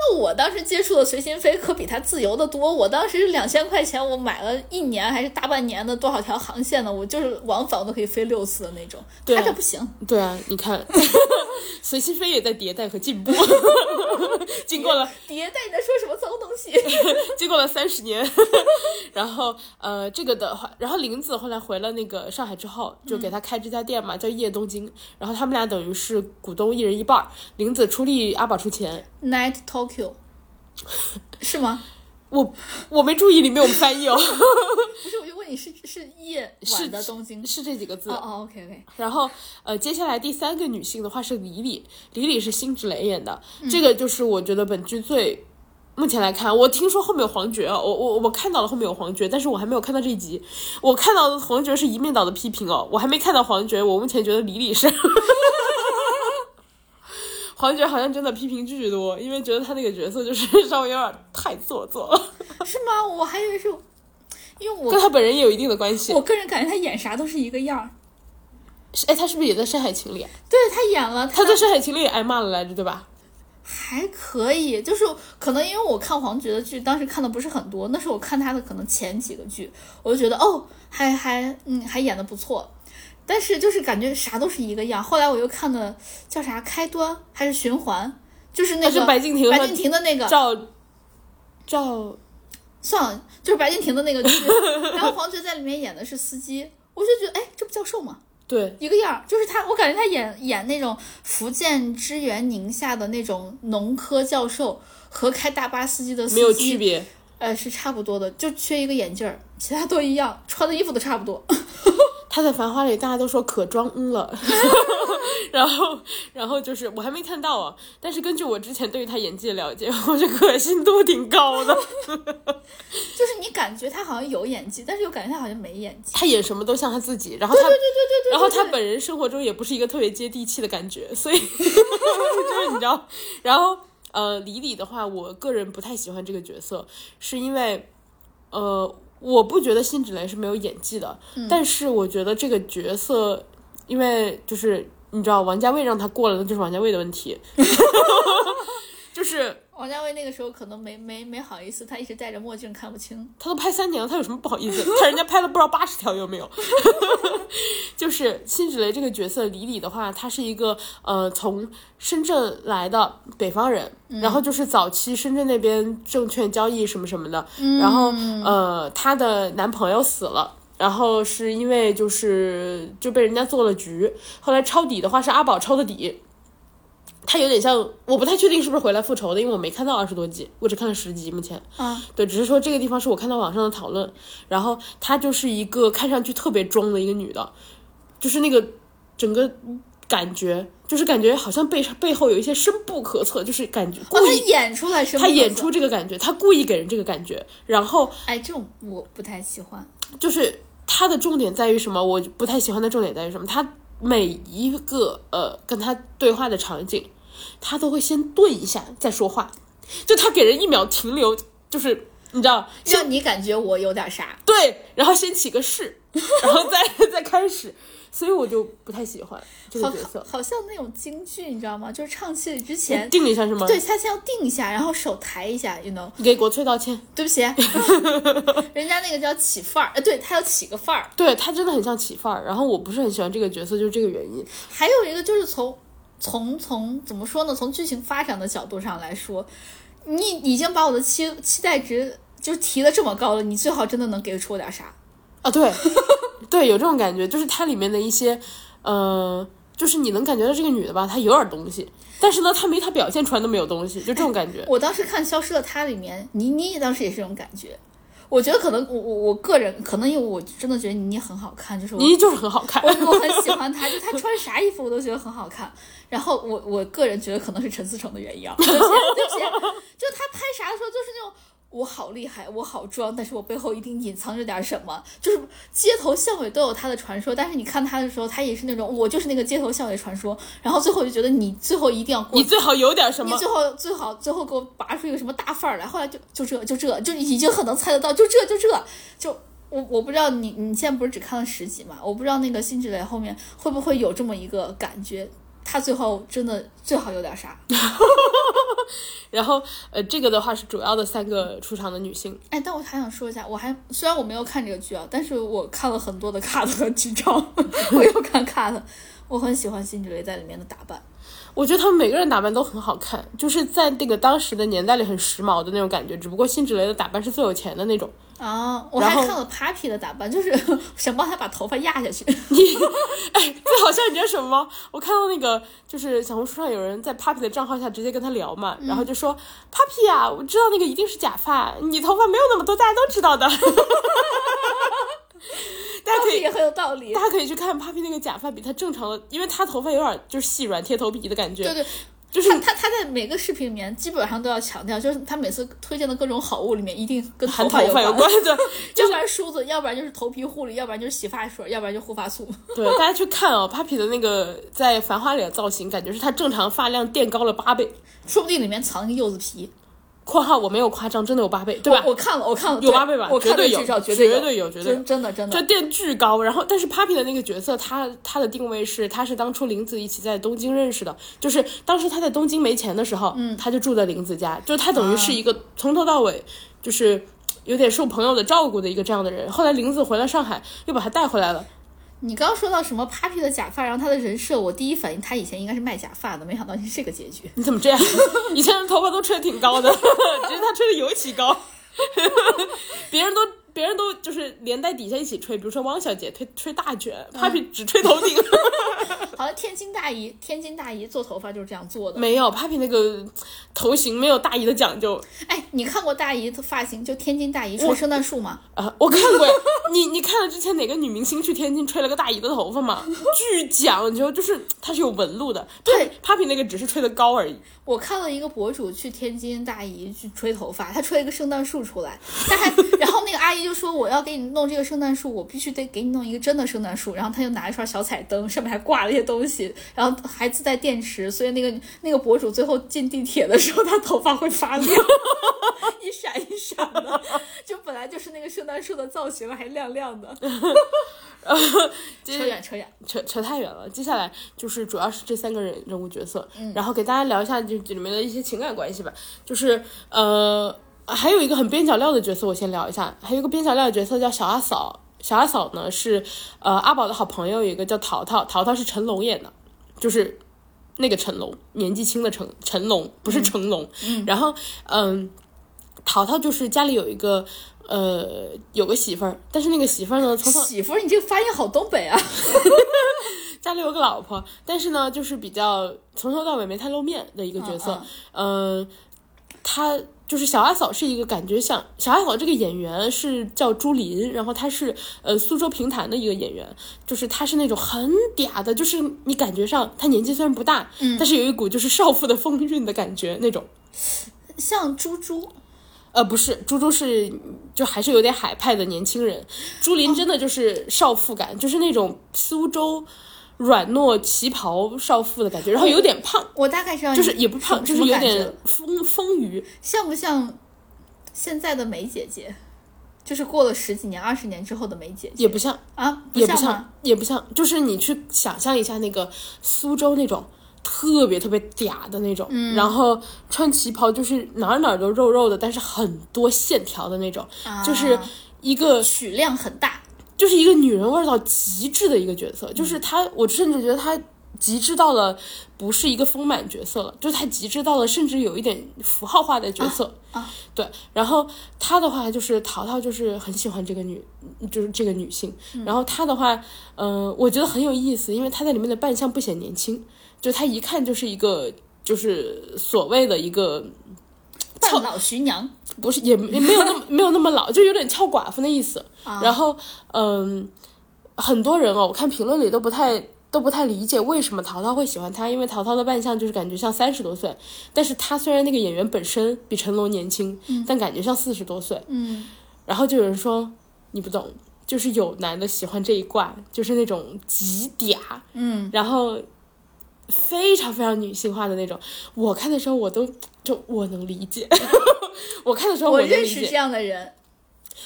[SPEAKER 1] 那我当时接触的随心飞可比它自由的多。我当时两千块钱，我买了一年还是大半年的多少条航线呢？我就是往返都可以飞六次的那种。
[SPEAKER 2] 对它
[SPEAKER 1] 这不行。
[SPEAKER 2] 对啊，你看，随心飞也在迭代和进步。经过了
[SPEAKER 1] 迭代，你在说什么脏东西？
[SPEAKER 2] 经过了三十年，然后呃，这个的话，然后林子后来回了那个上海之后，就给他开这家店嘛，叫夜东京。然后他们俩等于是股东一人一半，林子出力，阿宝出钱。
[SPEAKER 1] Night Tokyo，是吗？
[SPEAKER 2] 我我没注意里面有翻译哦。
[SPEAKER 1] 不是，我就问你是是夜晚的东京，
[SPEAKER 2] 是这几个字。
[SPEAKER 1] 哦哦，OK OK。
[SPEAKER 2] 然后呃，接下来第三个女性的话是李李，李李是辛芷蕾演的，这个就是我觉得本剧最目前来看，我听说后面有黄觉，我我我看到了后面有黄觉，但是我还没有看到这一集。我看到的黄觉是一面倒的批评哦，我还没看到黄觉，我目前觉得李李是。黄觉好像真的批评巨多，因为觉得他那个角色就是 稍微有点太做作了。
[SPEAKER 1] 是吗？我还以为是，因为我
[SPEAKER 2] 跟他本人也有一定的关系。
[SPEAKER 1] 我个人感觉他演啥都是一个样儿。
[SPEAKER 2] 是哎，他是不是也在《山海情》里？
[SPEAKER 1] 对他演了，
[SPEAKER 2] 他在《山海情》里也挨骂了来着，对吧？
[SPEAKER 1] 还可以，就是可能因为我看黄觉的剧，当时看的不是很多，那是我看他的可能前几个剧，我就觉得哦，还还嗯，还演的不错。但是就是感觉啥都是一个样。后来我又看的叫啥开端还是循环，就是那个
[SPEAKER 2] 白敬亭
[SPEAKER 1] 白敬亭的那个
[SPEAKER 2] 赵赵，
[SPEAKER 1] 算了，就是白敬亭的那个剧。然后黄觉在里面演的是司机，我就觉得哎，这不教授吗？
[SPEAKER 2] 对，
[SPEAKER 1] 一个样，就是他，我感觉他演演那种福建支援宁夏的那种农科教授和开大巴司机的司
[SPEAKER 2] 机没有区别，
[SPEAKER 1] 呃，是差不多的，就缺一个眼镜儿，其他都一样，穿的衣服都差不多。
[SPEAKER 2] 他在《繁花》里，大家都说可装嗯了，然后，然后就是我还没看到啊，但是根据我之前对于他演技的了解，我觉得可信度挺高的。
[SPEAKER 1] 就是你感觉他好像有演技，但是又感觉他好像没演技。
[SPEAKER 2] 他演什么都像他自己，然后他
[SPEAKER 1] 对对对对对，
[SPEAKER 2] 然后他本人生活中也不是一个特别接地气的感觉，所以 就是你知道，然后呃，李李的话，我个人不太喜欢这个角色，是因为呃，我不觉得辛芷蕾是没有演技的，但是我觉得这个角色，因为就是你知道，王家卫让他过了，那就是王家卫的问题，就是。
[SPEAKER 1] 王家卫那个时候可能没没没好意思，他一直戴着墨镜看不清。
[SPEAKER 2] 他都拍三年了，他有什么不好意思？他人家拍了不知道八十条有没有？就是辛芷蕾这个角色李李的话，她是一个呃从深圳来的北方人，然后就是早期深圳那边证券交易什么什么的，然后呃她的男朋友死了。然后是因为就是就被人家做了局，后来抄底的话是阿宝抄的底，他有点像，我不太确定是不是回来复仇的，因为我没看到二十多集，我只看了十集目前。
[SPEAKER 1] 啊，
[SPEAKER 2] 对，只是说这个地方是我看到网上的讨论，然后她就是一个看上去特别装的一个女的，就是那个整个感觉，就是感觉好像背背后有一些深不可测，就是感觉故意。
[SPEAKER 1] 演出来？
[SPEAKER 2] 她演出这个感觉，她故意给人这个感觉，然后
[SPEAKER 1] 哎，这种我不太喜欢。
[SPEAKER 2] 就是她的重点在于什么？我不太喜欢的重点在于什么？她每一个呃跟他对话的场景，她都会先顿一下再说话，就他给人一秒停留，就是你知道，
[SPEAKER 1] 让你感觉我有点啥？
[SPEAKER 2] 对，然后先起个誓，然后再 再开始，所以我就不太喜欢这个
[SPEAKER 1] 好
[SPEAKER 2] 角色。
[SPEAKER 1] 好像那种京剧，你知道吗？就是唱戏之前，
[SPEAKER 2] 定一下是吗？
[SPEAKER 1] 对，他先要定一下，然后手抬一下，you know，
[SPEAKER 2] 你给国粹道歉。
[SPEAKER 1] 对不起，人家那个叫起范儿，呃，对他要起个范儿。
[SPEAKER 2] 对他真的很像起范儿，然后我不是很喜欢这个角色，就是这个原因。
[SPEAKER 1] 还有一个就是从从从怎么说呢？从剧情发展的角度上来说，你已经把我的期期待值就是提的这么高了，你最好真的能给出我点啥。
[SPEAKER 2] 啊，对，对，有这种感觉，就是它里面的一些，呃，就是你能感觉到这个女的吧，她有点东西，但是呢，她没她表现出来那么有东西，就这种感觉。
[SPEAKER 1] 我当时看《消失的她》里面，倪妮当时也是这种感觉。我觉得可能我我我个人可能因为我真的觉得倪妮很好看，就是我
[SPEAKER 2] 妮妮就是很好看，
[SPEAKER 1] 我我很喜欢她，就她穿啥衣服我都觉得很好看。然后我我个人觉得可能是陈思诚的原因啊，对不起对不起，就她拍啥的时候就是那种。我好厉害，我好装，但是我背后一定隐藏着点什么。就是街头巷尾都有他的传说，但是你看他的时候，他也是那种我就是那个街头巷尾传说。然后最后就觉得你最后一定要过
[SPEAKER 2] 你最好有点什么。
[SPEAKER 1] 你最后最好最后给我拔出一个什么大范儿来，后来就就这就这就已经很能猜得到，就这就这就我我不知道你你现在不是只看了十集嘛？我不知道那个辛芷蕾后面会不会有这么一个感觉，她最后真的最好有点啥？
[SPEAKER 2] 然后呃，这个的话是主要的三个出场的女性。
[SPEAKER 1] 哎，但我还想说一下，我还虽然我没有看这个剧啊，但是我看了很多的 cut 和剧照，我又看 cut，我很喜欢辛芷蕾在里面的打扮。
[SPEAKER 2] 我觉得他们每个人打扮都很好看，就是在那个当时的年代里很时髦的那种感觉。只不过辛芷蕾的打扮是最有钱的那种。
[SPEAKER 1] 啊，我还看了 Papi 的打扮，就是想帮她把头发压下去。
[SPEAKER 2] 你 哎，最好像你知道什么吗？我看到那个就是小红书上有人在 Papi 的账号下直接跟他聊嘛，然后就说 Papi 啊，我知道那个一定是假发，你头发没有那么多，大家都知道的。大家可以
[SPEAKER 1] 也很有道理
[SPEAKER 2] 大。家可以去看 Papi 那个假发比他正常的，因为他头发有点就是细软贴头皮的感觉，
[SPEAKER 1] 对对，
[SPEAKER 2] 就是
[SPEAKER 1] 他他他在每个视频里面基本上都要强调，就是他每次推荐的各种好物里面一定跟
[SPEAKER 2] 含
[SPEAKER 1] 发有
[SPEAKER 2] 头发有关，的，
[SPEAKER 1] 要不然梳子，要不然就是头皮护理，要不然就是洗发水，要不然就护发素。
[SPEAKER 2] 对，大家去看哦，Papi 的那个在《繁花》里的造型，感觉是他正常发量垫高了八倍。
[SPEAKER 1] 说不定里面藏一个柚子皮，（
[SPEAKER 2] 括号我没有夸张，真的有八倍，对吧？
[SPEAKER 1] 我我看了，我看了，
[SPEAKER 2] 有八倍吧
[SPEAKER 1] 我看
[SPEAKER 2] 绝对有绝
[SPEAKER 1] 对
[SPEAKER 2] 对有绝对有
[SPEAKER 1] 真真的真的。
[SPEAKER 2] 就垫巨高，然后但是 Papi 的那个角色，他他的定位是，他是当初林子一起在东京认识的，就是当时他在东京没钱的时候，嗯，他就住在林子家，就是他等于是一个从头到尾就是有点受朋友的照顾的一个这样的人。后来林子回来上海，又把他带回来了。
[SPEAKER 1] 你刚说到什么 Papi 的假发，然后他的人设，我第一反应他以前应该是卖假发的，没想到是这个结局。
[SPEAKER 2] 你怎么这样？以前人头发都吹得挺高的，只是他吹的尤其高，别人都。别人都就是连带底下一起吹，比如说汪小姐吹吹大卷，Papi 只吹头顶。
[SPEAKER 1] 好像天津大姨，天津大姨做头发就是这样做的。
[SPEAKER 2] 没有，Papi 那个头型没有大姨的讲究
[SPEAKER 1] 哎，你看过大姨的发型，就天津大姨吹圣诞树吗？
[SPEAKER 2] 啊！我看过，你你看了之前哪个女明星去天津吹了个大姨的头发吗？巨讲究，就是它是有纹路的。
[SPEAKER 1] 对
[SPEAKER 2] ，Papi 那个只是吹的高而已。
[SPEAKER 1] 我看了一个博主去天津大姨去吹头发，他吹了一个圣诞树出来，他还 然后那个阿姨就说我要给你弄这个圣诞树，我必须得给你弄一个真的圣诞树，然后他就拿一串小彩灯，上面还挂了一些东西，然后还自带电池，所以那个那个博主最后进地铁的时候，他头发会发亮，一闪一闪的，就本来就是那个圣诞树的造型，还亮亮的。扯远扯远，
[SPEAKER 2] 扯扯太远了。接下来就是主要是这三个人人物角色，然后给大家聊一下就这里面的一些情感关系吧。就是呃，还有一个很边角料的角色，我先聊一下。还有一个边角料的角色叫小阿嫂，小阿嫂呢是呃阿宝的好朋友，有一个叫淘淘，淘淘是成龙演的，就是那个成龙，年纪轻的成成龙，不是成龙。然后嗯，淘淘就是家里有一个。呃，有个媳妇儿，但是那个媳妇儿呢，从头
[SPEAKER 1] 媳妇儿，你这个发音好东北啊！
[SPEAKER 2] 家里有个老婆，但是呢，就是比较从头到尾没太露面的一个角色。嗯、她就是小阿嫂，是一个感觉像小阿嫂这个演员是叫朱琳，然后她是呃苏州评弹的一个演员，就是她是那种很嗲的，就是你感觉上她年纪虽然不大，嗯，但是有一股就是少妇的风韵的感觉那种。
[SPEAKER 1] 像猪猪，
[SPEAKER 2] 呃，不是，猪猪是就还是有点海派的年轻人，朱琳真的就是少妇感，就是那种苏州软糯旗袍少妇的感觉，然后有点胖，
[SPEAKER 1] 我大概知道你
[SPEAKER 2] 就是也不胖，就是有点丰丰腴。
[SPEAKER 1] 像不像现在的梅姐姐？就是过了十几年、二十年之后的梅姐姐
[SPEAKER 2] 也不像，
[SPEAKER 1] 啊？
[SPEAKER 2] 也不
[SPEAKER 1] 像
[SPEAKER 2] 也不像，就是你去想象一下那个苏州那种特别特别嗲的那种，
[SPEAKER 1] 嗯
[SPEAKER 2] 然后穿旗袍就是哪儿哪儿都肉肉的，但是很多线条的那种，就是
[SPEAKER 1] 啊
[SPEAKER 2] 一个
[SPEAKER 1] 取量很大。
[SPEAKER 2] 就是一个女人味儿到极致的一个角色，就是她，我甚至觉得她极致到了不是一个丰满角色了，就是她极致到了甚至有一点符号化的角色。
[SPEAKER 1] 啊
[SPEAKER 2] 对，然后她的话就是淘淘，就是很喜欢这个女，就是这个女性。然后她的话，嗯、我觉得很有意思，因为她在里面的扮相不显年轻，就她一看就是一个就是所谓的一个
[SPEAKER 1] 半老徐娘，
[SPEAKER 2] 不是也也没有那么没有那么老，就有点俏寡妇的意思。然后，嗯，很多人哦，我看评论里都不太都不太理解为什么淘淘会喜欢他，因为淘淘的扮相就是感觉像三十多岁，但是他虽然那个演员本身比成龙年轻，但感觉像四十多岁。
[SPEAKER 1] 嗯，
[SPEAKER 2] 然后就有人说你不懂，就是有男的喜欢这一挂，就是那种极嗲，
[SPEAKER 1] 嗯，
[SPEAKER 2] 然后非常非常女性化的那种。我看的时候我都就我能理解，我看的时候
[SPEAKER 1] 我认识这。样的人。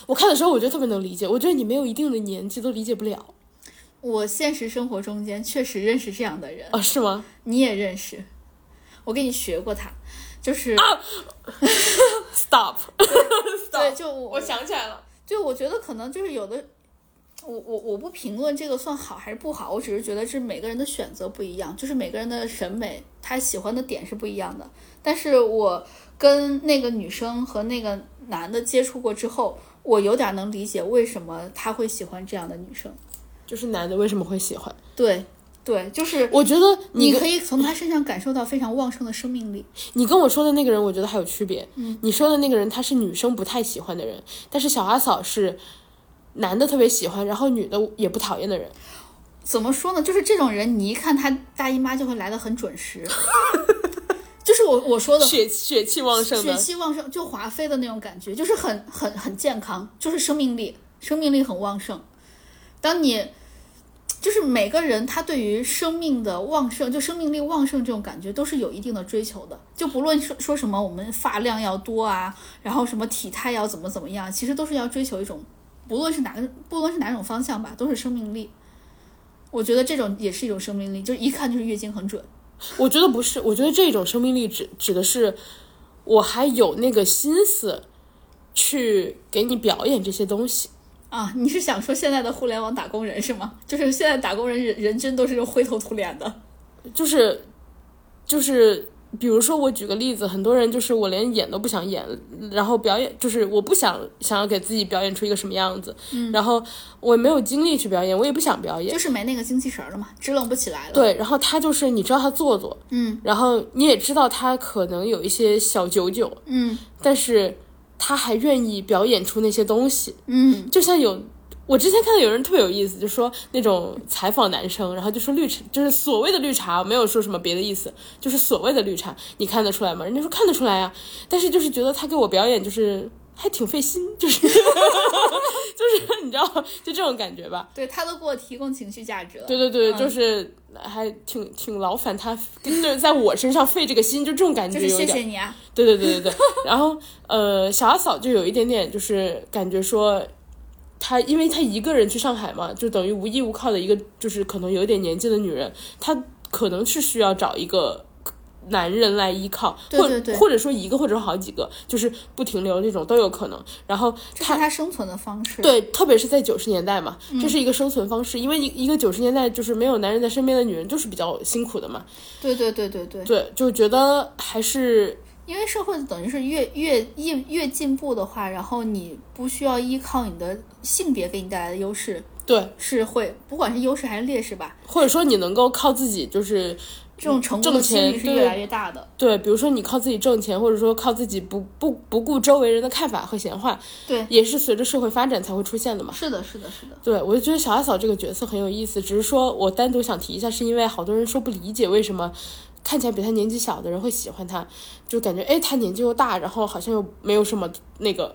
[SPEAKER 2] 我看的时候我就特别能理解，我觉得你没有一定的年纪都理解不了
[SPEAKER 1] 我现实生活中间确实认识这样的人，
[SPEAKER 2] 啊，是吗？
[SPEAKER 1] 你也认识，我给你学过他，就是、
[SPEAKER 2] Stop，
[SPEAKER 1] 对，就我
[SPEAKER 2] 想起来了，
[SPEAKER 1] 就我觉得可能就是有的，我我我不评论这个算好还是不好，我只是觉得是每个人的选择不一样，就是每个人的审美，他喜欢的点是不一样的。但是我跟那个女生和那个男的接触过之后，我有点能理解为什么他会喜欢这样的女生。
[SPEAKER 2] 就是男的为什么会喜欢？
[SPEAKER 1] 对对，就是
[SPEAKER 2] 我觉得你
[SPEAKER 1] 可以从他身上感受到非常旺盛的生命力。
[SPEAKER 2] 你跟我说的那个人，我觉得还有区别。嗯，你说的那个人他是女生不太喜欢的人，但是小阿嫂是男的特别喜欢，然后女的也不讨厌的人。
[SPEAKER 1] 怎么说呢？就是这种人，你一看他大姨妈就会来的很准时。就是我我说的
[SPEAKER 2] 血血气旺盛
[SPEAKER 1] 血，气旺盛，就华妃的那种感觉，就是很很很健康，就是生命力，生命力很旺盛。当你就是每个人他对于生命的旺盛，就生命力旺盛这种感觉，都是有一定的追求的。就不论说说什么，我们发量要多啊，然后什么体态要怎么怎么样，其实都是要追求一种，不论是哪个，不论是哪种方向吧，都是生命力。我觉得这种也是一种生命力，就一看就是月经很准。
[SPEAKER 2] 我觉得不是，我觉得这种生命力指指的是我还有那个心思去给你表演这些东西。
[SPEAKER 1] 啊，你是想说现在的互联网打工人是吗？就是现在打工人人人均都是灰头土脸的。
[SPEAKER 2] 就是就是比如说，我举个例子，很多人就是我连演都不想演，然后表演就是我不想想要给自己表演出一个什么样子，嗯然后我没有精力去表演，我也不想表演，
[SPEAKER 1] 就是没那个精气神儿了嘛，支棱不起来了。
[SPEAKER 2] 对，然后他就是你知道他做作，
[SPEAKER 1] 嗯，
[SPEAKER 2] 然后你也知道他可能有一些小九九，
[SPEAKER 1] 嗯
[SPEAKER 2] 但是他还愿意表演出那些东西，
[SPEAKER 1] 嗯，
[SPEAKER 2] 就像有。我之前看到有人特别有意思，就说那种采访男生，然后就说绿茶，就是所谓的绿茶，没有说什么别的意思，就是所谓的绿茶，你看得出来吗？人家说看得出来呀、但是就是觉得他给我表演就是还挺费心，就是 就是你知道，就这种感觉吧。
[SPEAKER 1] 对他都给我提供情绪价值了。
[SPEAKER 2] 对对对，
[SPEAKER 1] 嗯
[SPEAKER 2] 就是还挺挺劳烦他，就是在我身上费这个心，就这种感觉
[SPEAKER 1] 就是
[SPEAKER 2] 有点。
[SPEAKER 1] 谢谢你啊。
[SPEAKER 2] 对对对对对。然后呃，小阿嫂就有一点点就是感觉说。她因为她一个人去上海嘛，就等于无依无靠的一个，就是可能有点年纪的女人，她可能是需要找一个男人来依靠，或
[SPEAKER 1] 对对对
[SPEAKER 2] 或者说一个或者说好几个，就是不停留这种都有可能。然后
[SPEAKER 1] 这是他生存的方式。
[SPEAKER 2] 对，特别是在九十年代嘛，
[SPEAKER 1] 嗯
[SPEAKER 2] 这是一个生存方式，因为一一个九十年代就是没有男人在身边的女人就是比较辛苦的嘛，
[SPEAKER 1] 对对对对对，
[SPEAKER 2] 对，就觉得还是
[SPEAKER 1] 因为社会等于是越越越越进步的话，然后你不需要依靠你的性别给你带来的优势，
[SPEAKER 2] 对，
[SPEAKER 1] 是会不管是优势还是劣势吧，
[SPEAKER 2] 或者说你能够靠自己就是
[SPEAKER 1] 这种成功
[SPEAKER 2] 挣
[SPEAKER 1] 的几
[SPEAKER 2] 钱对
[SPEAKER 1] 率是越来越大的。
[SPEAKER 2] 对，比如说你靠自己挣钱，或者说靠自己不不不顾周围人的看法和闲话，
[SPEAKER 1] 对，
[SPEAKER 2] 也是随着社会发展才会出现的嘛。
[SPEAKER 1] 是的，是的，是的。
[SPEAKER 2] 对，我就觉得小阿嫂这个角色很有意思，只是说我单独想提一下，是因为好多人说不理解为什么看起来比他年纪小的人会喜欢他，就感觉哎他年纪又大，然后好像又没有什么那个，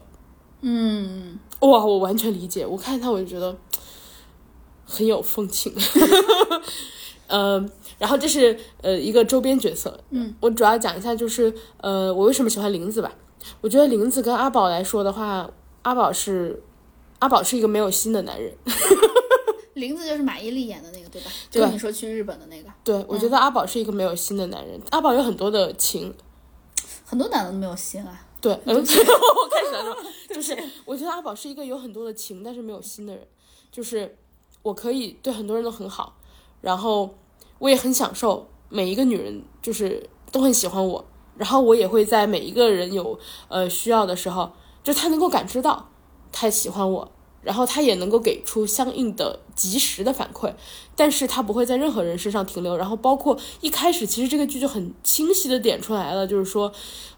[SPEAKER 1] 嗯，
[SPEAKER 2] 哇，我完全理解，我看他我就觉得很有风情，呃，然后这是呃一个周边角色，
[SPEAKER 1] 嗯，
[SPEAKER 2] 我主要讲一下就是呃我为什么喜欢林子吧，我觉得林子跟阿宝来说的话，阿宝是阿宝是一个没有心的男人。
[SPEAKER 1] 林子就是马伊琍演的那个，对吧？就是你说去日本的那个，
[SPEAKER 2] 对，我觉得阿宝是一个没有心的男人。阿宝有很多的情，
[SPEAKER 1] 很多男的都没有心啊。
[SPEAKER 2] 对，嗯，我开始了？就是我觉得阿宝是一个有很多的情，但是没有心的人。就是我可以对很多人都很好，然后我也很享受每一个女人，就是都很喜欢我，然后我也会在每一个人有呃需要的时候，就他能够感知到他喜欢我。然后他也能够给出相应的及时的反馈，但是他不会在任何人身上停留。然后包括一开始，其实这个剧就很清晰的点出来了，就是说，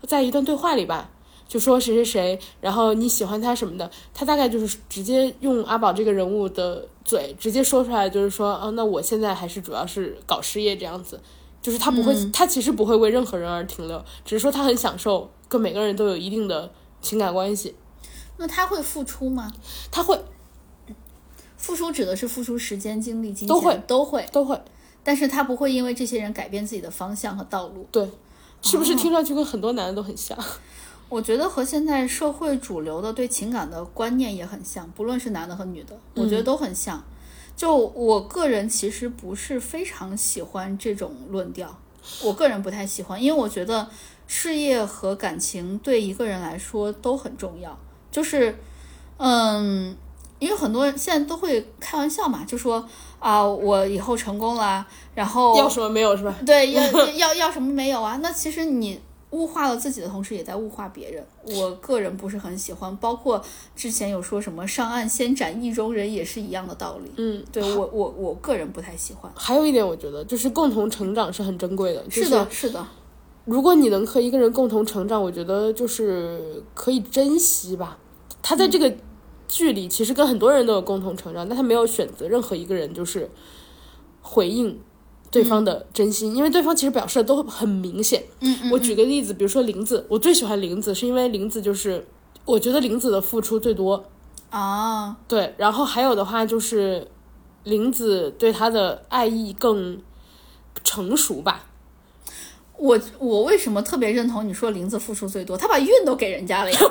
[SPEAKER 2] 在一段对话里吧，就说谁谁谁，然后你喜欢他什么的，他大概就是直接用阿宝这个人物的嘴直接说出来，就是说，啊，那我现在还是主要是搞事业这样子。就是他不会，他其实不会为任何人而停留，只是说他很享受跟每个人都有一定的情感关系，
[SPEAKER 1] 那他会付出吗？
[SPEAKER 2] 他会
[SPEAKER 1] 付出指的是付出时间、精力、金钱，
[SPEAKER 2] 都会
[SPEAKER 1] 都会，
[SPEAKER 2] 都会。
[SPEAKER 1] 但是他不会因为这些人改变自己的方向和道路。
[SPEAKER 2] 对，是不是听上去跟很多男的都很像？
[SPEAKER 1] 我觉得和现在社会主流的对情感的观念也很像，不论是男的和女的，我觉得都很像。就我个人其实不是非常喜欢这种论调，我个人不太喜欢，因为我觉得事业和感情对一个人来说都很重要。就是，嗯，因为很多人现在都会开玩笑嘛，就说啊，我以后成功了，然后
[SPEAKER 2] 要什么没有是吧？
[SPEAKER 1] 对，要 要要什么没有啊？那其实你物化了自己的同时，也在物化别人。我个人不是很喜欢，包括之前有说什么上岸先斩意中人，也是一样的道理。
[SPEAKER 2] 嗯，
[SPEAKER 1] 对我我我个人不太喜欢。
[SPEAKER 2] 还有一点，我觉得就是共同成长是很珍贵的。就是
[SPEAKER 1] 的，是的，
[SPEAKER 2] 如果你能和一个人共同成长，我觉得就是可以珍惜吧。他在这个剧里其实跟很多人都有共同成长，但他没有选择任何一个人就是回应对方的真心，因为对方其实表示的都很明显。
[SPEAKER 1] 嗯嗯，
[SPEAKER 2] 我举个例子，比如说林子，我最喜欢林子是因为林子就是我觉得林子的付出最多，
[SPEAKER 1] 啊，
[SPEAKER 2] 对，然后还有的话就是林子对他的爱意更成熟吧。
[SPEAKER 1] 我我为什么特别认同你说林子付出最多？他把运都给人家了呀。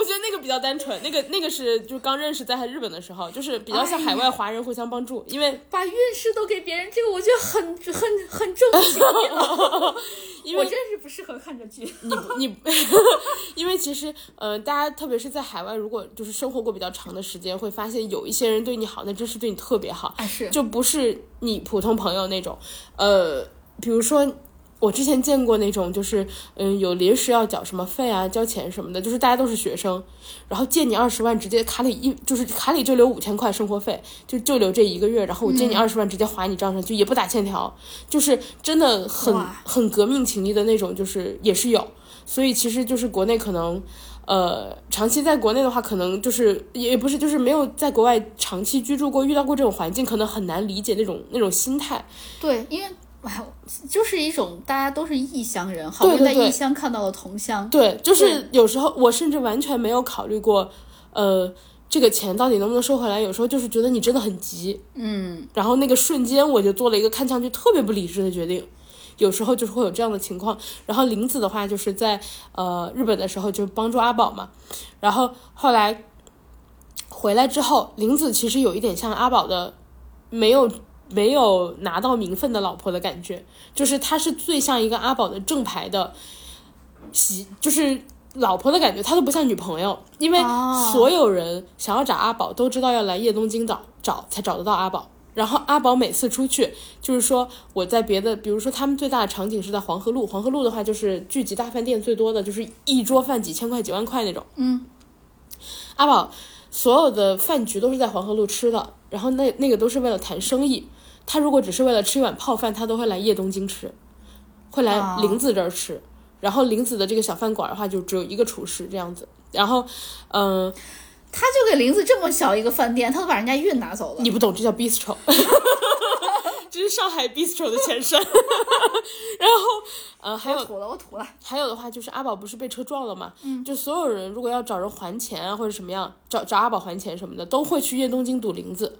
[SPEAKER 2] 我觉得那个比较单纯，那个那个是就是刚认识在日本的时候，就是比较像海外华人互相帮助，因为
[SPEAKER 1] 把运势都给别人，这个我觉得很很很正经 啊。
[SPEAKER 2] 因为
[SPEAKER 1] 我真是不适合看这剧。
[SPEAKER 2] 你你，因为其实呃，大家特别是在海外，如果就是生活过比较长的时间，会发现有一些人对你好，那真是对你特别好，
[SPEAKER 1] 啊，是
[SPEAKER 2] 就不是你普通朋友那种。呃，比如说我之前见过那种，就是嗯，有临时要缴什么费啊、交钱什么的，就是大家都是学生，然后借你二十万，直接卡里一就是卡里就留五千块生活费，就就留这一个月，然后我借你二十万，直接划你账上，就也不打欠条，就是真的很很革命情谊的那种，就是也是有，所以其实就是国内可能，呃，长期在国内的话，可能就是也不是就是没有在国外长期居住过，遇到过这种环境，可能很难理解那种那种心态。
[SPEAKER 1] 对，因为。哇，就是一种大家都是异乡人，好在异乡看到了同乡。
[SPEAKER 2] 对，就是有时候我甚至完全没有考虑过，呃，这个钱到底能不能收回来。有时候就是觉得你真的很急，
[SPEAKER 1] 嗯，
[SPEAKER 2] 然后那个瞬间我就做了一个看上去特别不理智的决定。有时候就是会有这样的情况。然后林子的话就是在呃日本的时候就帮助阿宝嘛，然后后来回来之后，林子其实有一点像阿宝的，没有。没有拿到名分的老婆的感觉，就是她是最像一个阿宝的正牌的媳，就是老婆的感觉，她都不像女朋友，因为所有人想要找阿宝都知道要来叶东京找找才找得到阿宝，然后阿宝每次出去就是说我在别的，比如说他们最大的场景是在黄河路，黄河路的话就是聚集大饭店最多的就是一桌饭几千块几万块那种，
[SPEAKER 1] 嗯，
[SPEAKER 2] 阿宝所有的饭局都是在黄河路吃的，然后那那个都是为了谈生意。他如果只是为了吃一碗泡饭，他都会来叶东京吃，会来林子这儿吃。然后林子的这个小饭馆的话，就只有一个厨师这样子。然后，嗯，
[SPEAKER 1] 他就给林子这么小一个饭店，他都把人家运拿走了。
[SPEAKER 2] 你不懂，这叫 bistro，这是上海 bistro 的前身。然后，呃，还有
[SPEAKER 1] 我吐了，我吐了。
[SPEAKER 2] 还有的话就是阿宝不是被车撞了嘛？嗯，就所有人如果要找人还钱啊，或者什么样，找找阿宝还钱什么的，都会去叶东京堵林子。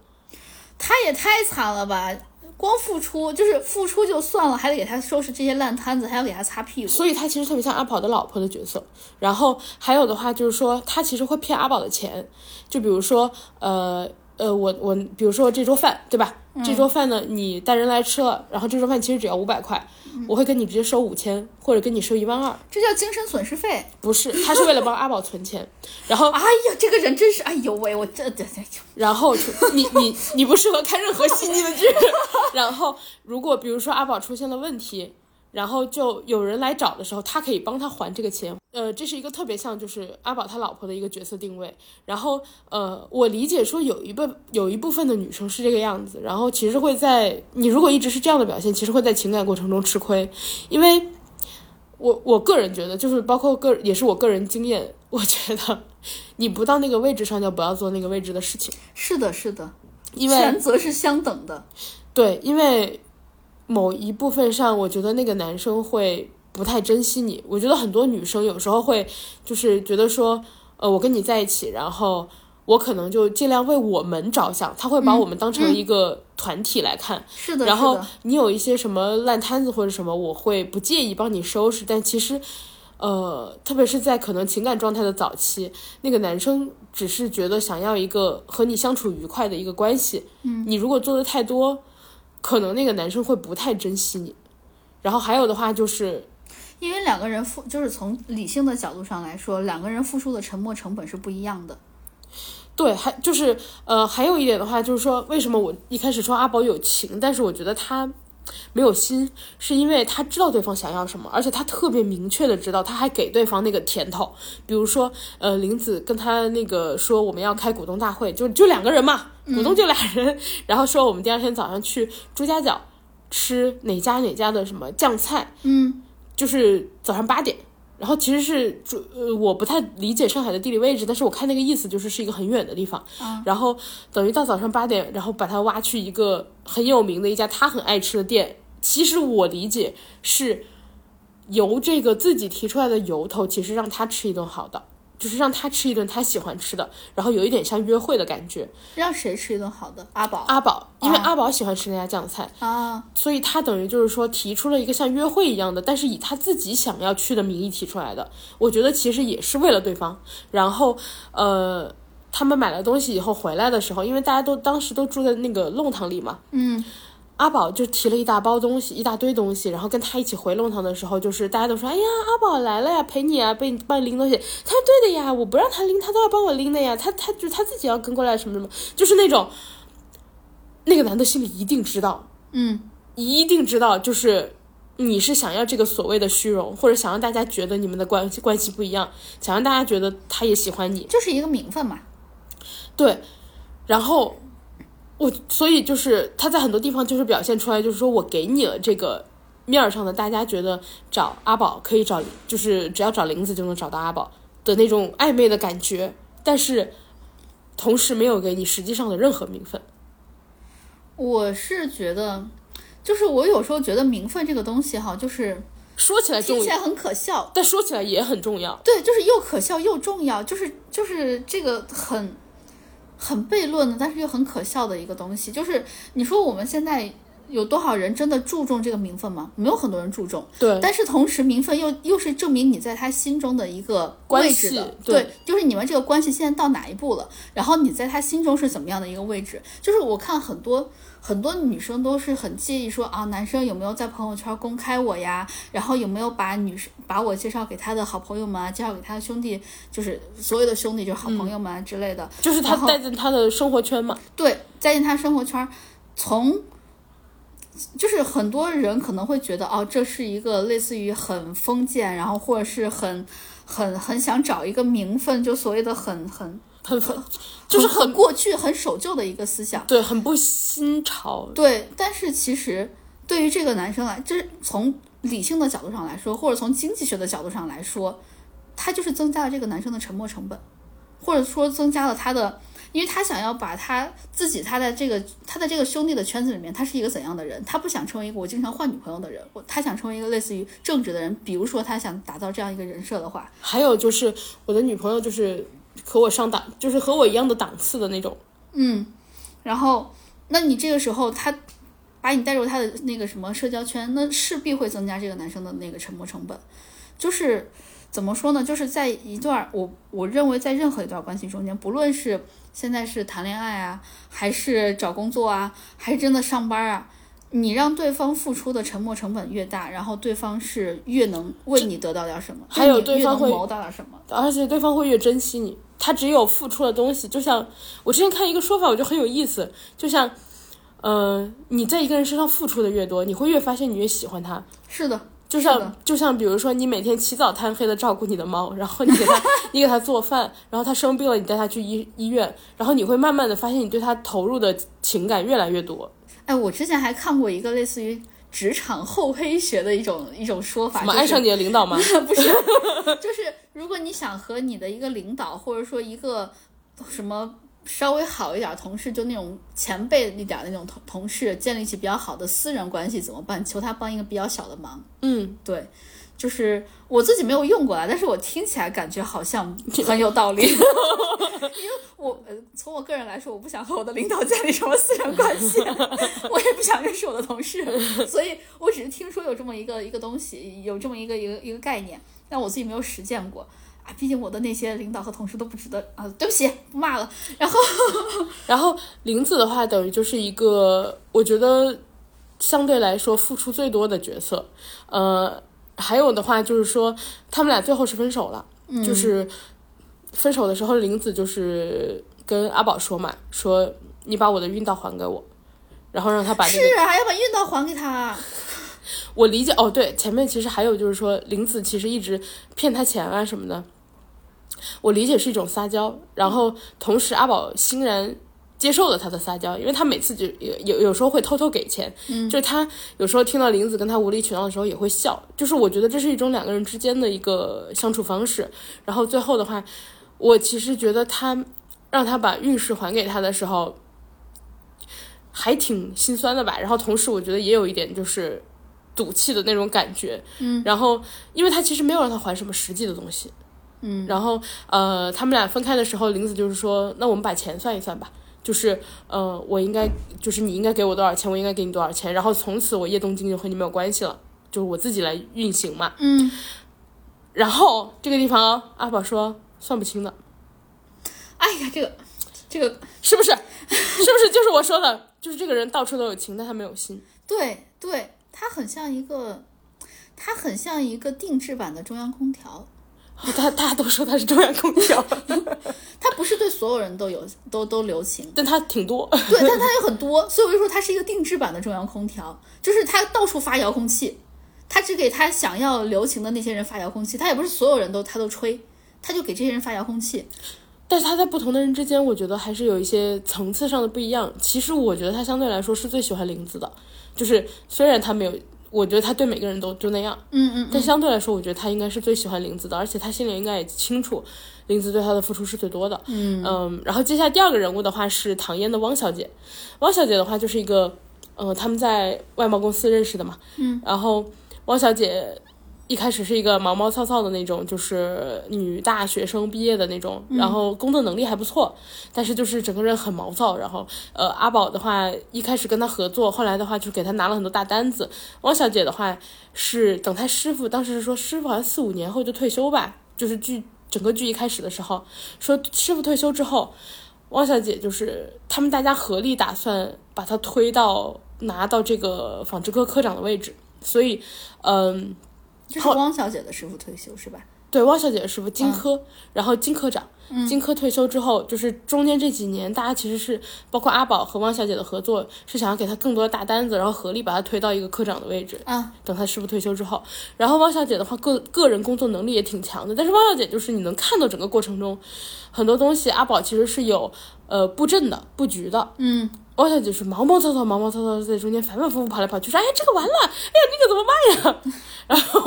[SPEAKER 1] 他也太惨了吧！光付出就是付出就算了，还得给他收拾这些烂摊子，还要给他擦屁股。
[SPEAKER 2] 所以他其实特别像阿宝的老婆的角色。然后还有的话就是说，他其实会骗阿宝的钱，就比如说，呃呃，我我比如说这桌饭，对吧？这桌饭呢，你带人来吃了，然后这桌饭其实只要五百块。我会跟你直接收五千，或者跟你收一万二，
[SPEAKER 1] 这叫精神损失费。
[SPEAKER 2] 不是，他是为了帮阿宝存钱。然后，
[SPEAKER 1] 哎呀，这个人真是，哎呦喂，我这这这。
[SPEAKER 2] 然后你你你不适合看任何细腻的剧。然后，如果比如说阿宝出现了问题。然后就有人来找的时候，他可以帮他还这个钱。呃，这是一个特别像就是阿宝他老婆的一个角色定位。然后，呃，我理解说有一部有一部分的女生是这个样子。然后其实会在你如果一直是这样的表现，其实会在情感过程中吃亏。因为，我我个人觉得，就是包括个也是我个人经验，我觉得 你不到那个位置上就不要做那个位置的事情。
[SPEAKER 1] 是的，是的，
[SPEAKER 2] 因为
[SPEAKER 1] 权责是相等的。
[SPEAKER 2] 对，因为。某一部分上，我觉得那个男生会不太珍惜你。我觉得很多女生有时候会，就是觉得说，呃，我跟你在一起，然后我可能就尽量为我们着想，他会把我们当成一个团体来看。
[SPEAKER 1] 是的，
[SPEAKER 2] 然后你有一些什么烂摊子或者什么，我会不介意帮你收拾。但其实，呃，特别是在可能情感状态的早期，那个男生只是觉得想要一个和你相处愉快的一个关系。
[SPEAKER 1] 嗯，
[SPEAKER 2] 你如果做的太多。可能那个男生会不太珍惜你，然后还有的话就是，
[SPEAKER 1] 因为两个人付，就是从理性的角度上来说，两个人付出的沉默成本是不一样的。
[SPEAKER 2] 对，还就是呃，还有一点的话就是说，为什么我一开始说阿宝有情，但是我觉得他。没有心，是因为他知道对方想要什么，而且他特别明确的知道，他还给对方那个甜头。比如说，呃，林子跟他那个说我们要开股东大会，就就两个人嘛，股东就俩人，然后说我们第二天早上去朱家角吃哪家哪家的什么酱菜，
[SPEAKER 1] 嗯，
[SPEAKER 2] 就是早上八点。然后其实是，呃，我不太理解上海的地理位置，但是我看那个意思就是是一个很远的地方。然后等于到早上八点，然后把他挖去一个很有名的一家他很爱吃的店。其实我理解是由这个自己提出来的由头，其实让他吃一顿好的。就是让他吃一顿他喜欢吃的，然后有一点像约会的感觉。
[SPEAKER 1] 让谁吃一顿好的？阿宝。
[SPEAKER 2] 阿宝，因为阿宝喜欢吃那家酱菜
[SPEAKER 1] 啊，
[SPEAKER 2] 所以他等于就是说提出了一个像约会一样的，但是以他自己想要去的名义提出来的。我觉得其实也是为了对方。然后，呃，他们买了东西以后回来的时候，因为大家都当时都住在那个弄堂里嘛，
[SPEAKER 1] 嗯。
[SPEAKER 2] 阿宝就提了一大包东西，一大堆东西，然后跟他一起回弄堂的时候，就是大家都说：“哎呀，阿宝来了呀，陪你啊，帮帮你拎东西。”他说：“对的呀，我不让他拎，他都要帮我拎的呀。他他就他自己要跟过来，什么什么，就是那种，那个男的心里一定知道，
[SPEAKER 1] 嗯，
[SPEAKER 2] 一定知道，就是你是想要这个所谓的虚荣，或者想让大家觉得你们的关系关系不一样，想让大家觉得他也喜欢你，
[SPEAKER 1] 就是一个名分嘛。
[SPEAKER 2] 对，然后我所以就是他在很多地方就是表现出来，就是说我给你了这个面儿上的，大家觉得找阿宝可以找，就是只要找林子就能找到阿宝的那种暧昧的感觉，但是同时没有给你实际上的任何名分。
[SPEAKER 1] 我是觉得，就是我有时候觉得名分这个东西哈，就是
[SPEAKER 2] 说起来
[SPEAKER 1] 听起来很可笑，
[SPEAKER 2] 但说起来也很重要。
[SPEAKER 1] 对，就是又可笑又重要，就是就是这个很很悖论的，但是又很可笑的一个东西。就是你说我们现在有多少人真的注重这个名分吗？没有很多人注重。
[SPEAKER 2] 对，
[SPEAKER 1] 但是同时名分又又是证明你在他心中的一个位置的，
[SPEAKER 2] 对
[SPEAKER 1] 就是你们这个关系现在到哪一步了，然后你在他心中是怎么样的一个位置？就是我看很多很多女生都是很介意说啊，男生有没有在朋友圈公开我呀？然后有没有把女生把我介绍给他的好朋友们啊，介绍给他的兄弟，就是所有的兄弟就是好朋友们啊之类的。
[SPEAKER 2] 就是他带进他的生活圈嘛。
[SPEAKER 1] 对，带进他生活圈儿，从就是很多人可能会觉得哦，这是一个类似于很封建，然后或者是很很很想找一个名分，就所谓的很很
[SPEAKER 2] 很很就是
[SPEAKER 1] 很很过去、很守旧的一个思想。
[SPEAKER 2] 对，很不新潮。
[SPEAKER 1] 对，但是其实对于这个男生来，就是从理性的角度上来说，或者从经济学的角度上来说，他就是增加了这个男生的沉没成本，或者说增加了他的，因为他想要把他自己他在这个他在这个兄弟的圈子里面，他是一个怎样的人？他不想成为一个我经常换女朋友的人，我他想成为一个类似于正直的人。比如说他想打造这样一个人设的话，
[SPEAKER 2] 还有就是我的女朋友就是和我上档，就是和我一样的档次的那种。
[SPEAKER 1] 嗯，然后那你这个时候他把你带入他的那个什么社交圈，那势必会增加这个男生的那个沉没成本。就是怎么说呢？就是在一段我我认为在任何一段关系中间，不论是现在是谈恋爱啊，还是找工作啊，还是真的上班啊。你让对方付出的沉没成本越大，然后对方是越能为你得到点什么，
[SPEAKER 2] 还有
[SPEAKER 1] 对
[SPEAKER 2] 方会
[SPEAKER 1] 谋到点什么。
[SPEAKER 2] 而且对方会越珍惜你。他只有付出的东西，就像我之前看一个说法，我觉得很有意思，就像，嗯、你在一个人身上付出的越多，你会越发现你越喜欢他。
[SPEAKER 1] 是的，
[SPEAKER 2] 就像就像比如说，你每天起早贪黑的照顾你的猫，然后你给它 你给它做饭，然后它生病了，你带它去医医院，然后你会慢慢的发现，你对它投入的情感越来越多。
[SPEAKER 1] 哎，我之前还看过一个类似于职场厚黑学的一种一种说法，就是
[SPEAKER 2] 怎么爱上你的领导吗？
[SPEAKER 1] 不是，就是如果你想和你的一个领导，或者说一个什么稍微好一点儿同事，就那种前辈一点那种同同事，建立起比较好的私人关系怎么办？求他帮一个比较小的忙。
[SPEAKER 2] 嗯，
[SPEAKER 1] 对，就是我自己没有用过啊，但是我听起来感觉好像很有道理。因为我呃，从我个人来说，我不想和我的领导建立什么私人关系，我也不想认识我的同事，所以我只是听说有这么一个一个东西，有这么一个一个一个概念，但我自己没有实践过。啊，毕竟我的那些领导和同事都不值得啊，对不起，不骂了。然后，
[SPEAKER 2] 然后林子的话，等于就是一个我觉得相对来说付出最多的角色。呃，还有的话就是说，他们俩最后是分手了，就是分手的时候，林子就是跟阿宝说嘛，说你把我的运道还给我，然后让他把这
[SPEAKER 1] 是
[SPEAKER 2] 啊。
[SPEAKER 1] 还要把运道还给他。
[SPEAKER 2] 我理解哦，对，前面其实还有就是说，林子其实一直骗他钱啊什么的，我理解是一种撒娇，然后同时阿宝欣然接受了他的撒娇，因为他每次就有有有时候会偷偷给钱，嗯，就是他有时候听到林子跟他无理取闹的时候也会笑，就是我觉得这是一种两个人之间的一个相处方式，然后最后的话，我其实觉得他让他把运势还给他的时候。还挺心酸的吧，然后同时我觉得也有一点就是赌气的那种感觉，嗯，然后因为他其实没有让他还什么实际的东西，嗯，然后呃，他们俩分开的时候，林子就是说，那我们把钱算一算吧，就是呃，我应该就是你应该给我多少钱，我应该给你多少钱，然后从此我叶东京就和你没有关系了，就是我自己来运行嘛，
[SPEAKER 1] 嗯，
[SPEAKER 2] 然后这个地方阿宝说算不清的，
[SPEAKER 1] 哎呀，这个这个
[SPEAKER 2] 是不是？是不是就是我说的，就是这个人到处都有情，但他没有心。
[SPEAKER 1] 对对，他很像一个，他很像一个定制版的中央空调。
[SPEAKER 2] 大 大家都说他是中央空调，
[SPEAKER 1] 它不是对所有人都有都都留情，
[SPEAKER 2] 但他挺多。
[SPEAKER 1] 对，但它有很多，所以我就说它是一个定制版的中央空调，就是它到处发遥控器，他只给他想要留情的那些人发遥控器，他也不是所有人都他都吹，他就给这些人发遥控器。
[SPEAKER 2] 但是他在不同的人之间，我觉得还是有一些层次上的不一样。其实我觉得他相对来说是最喜欢林子的，就是虽然他没有，我觉得他对每个人都就那样，
[SPEAKER 1] 嗯嗯，
[SPEAKER 2] 但相对来说，我觉得他应该是最喜欢林子的，而且他心里应该也清楚，林子对他的付出是最多的。嗯。然后接下来第二个人物的话是唐嫣的汪小姐，汪小姐的话就是一个，呃，他们在外贸公司认识的嘛，嗯，然后汪小姐。一开始是一个毛毛躁躁的那种，就是女大学生毕业的那种，然后工作能力还不错，但是就是整个人很毛躁。然后，呃，阿宝的话一开始跟他合作，后来的话就给他拿了很多大单子。汪小姐的话是等他师傅，当时是说师傅好像四五年后就退休吧，就是剧整个剧一开始的时候说师傅退休之后，汪小姐就是他们大家合力打算把他推到拿到这个纺织科科长的位置，所以，嗯。
[SPEAKER 1] 这是汪小姐的师傅退休是吧？
[SPEAKER 2] 对，汪小姐的师傅金科，然后金科长，金科退休之后，就是中间这几年，大家其实是包括阿宝和汪小姐的合作，是想要给他更多的大单子，然后合力把他推到一个科长的位置
[SPEAKER 1] 啊。
[SPEAKER 2] 等他师傅退休之后，然后汪小姐的话，个个人工作能力也挺强的，但是汪小姐就是你能看到整个过程中，很多东西阿宝其实是有呃布阵的布局的，
[SPEAKER 1] 嗯。
[SPEAKER 2] 汪小姐是毛毛躁躁、毛毛糙糙在中间反反复复跑来跑去，说：“哎，这个完了，哎呀，那个怎么办呀？” 然后，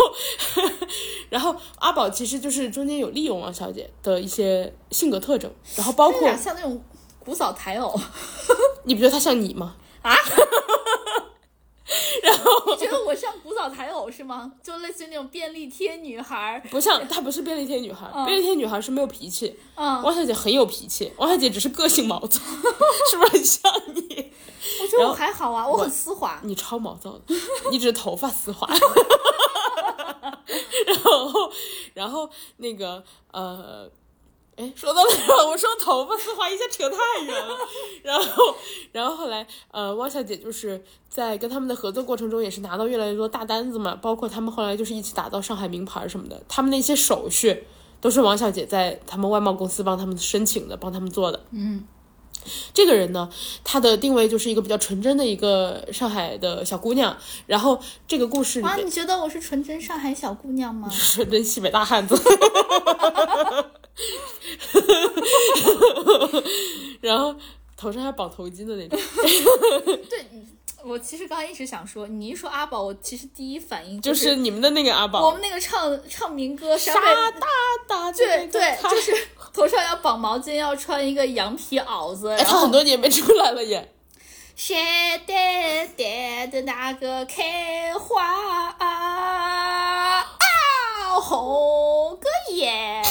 [SPEAKER 2] 然后阿宝其实就是中间有利用王小姐的一些性格特征，然后包括
[SPEAKER 1] 像那种古早台偶，
[SPEAKER 2] 你不觉得他像你吗？
[SPEAKER 1] 啊？
[SPEAKER 2] 然后
[SPEAKER 1] 觉得我像古早台偶是吗？就类似于那种便利贴女孩？
[SPEAKER 2] 不像，她不是便利贴女孩，便利贴女孩是没有脾气。
[SPEAKER 1] 嗯，
[SPEAKER 2] 汪小姐很有脾气，汪小姐只是个性毛躁，是不是很像你？
[SPEAKER 1] 我觉得我还好啊，我很丝滑。
[SPEAKER 2] 你超毛躁的，你只是头发丝滑。然后，然后那个呃。哎，说到哪了？我说头发丝滑，一下扯太远了。然后，然后后来，呃，汪小姐就是在跟他们的合作过程中，也是拿到越来越多大单子嘛。包括他们后来就是一起打造上海名牌什么的，他们那些手续都是王小姐在他们外贸公司帮他们申请的，帮他们做的。
[SPEAKER 1] 嗯，
[SPEAKER 2] 这个人呢，她的定位就是一个比较纯真的一个上海的小姑娘。然后这个故事里，
[SPEAKER 1] 啊，你觉得我是纯真上海小姑娘吗？
[SPEAKER 2] 纯真西北大汉子。然后头上还绑头巾的那种。
[SPEAKER 1] 对，我其实刚才一直想说，你一说阿宝，我其实第一反应
[SPEAKER 2] 就是你们的那个阿宝，
[SPEAKER 1] 我们那个唱唱民歌，
[SPEAKER 2] 沙大大，
[SPEAKER 1] 对对，就是头上要绑毛巾，要穿一个羊皮袄子。
[SPEAKER 2] 他很多年没出来了耶。
[SPEAKER 1] 山丹丹的那个开花啊，红个叶。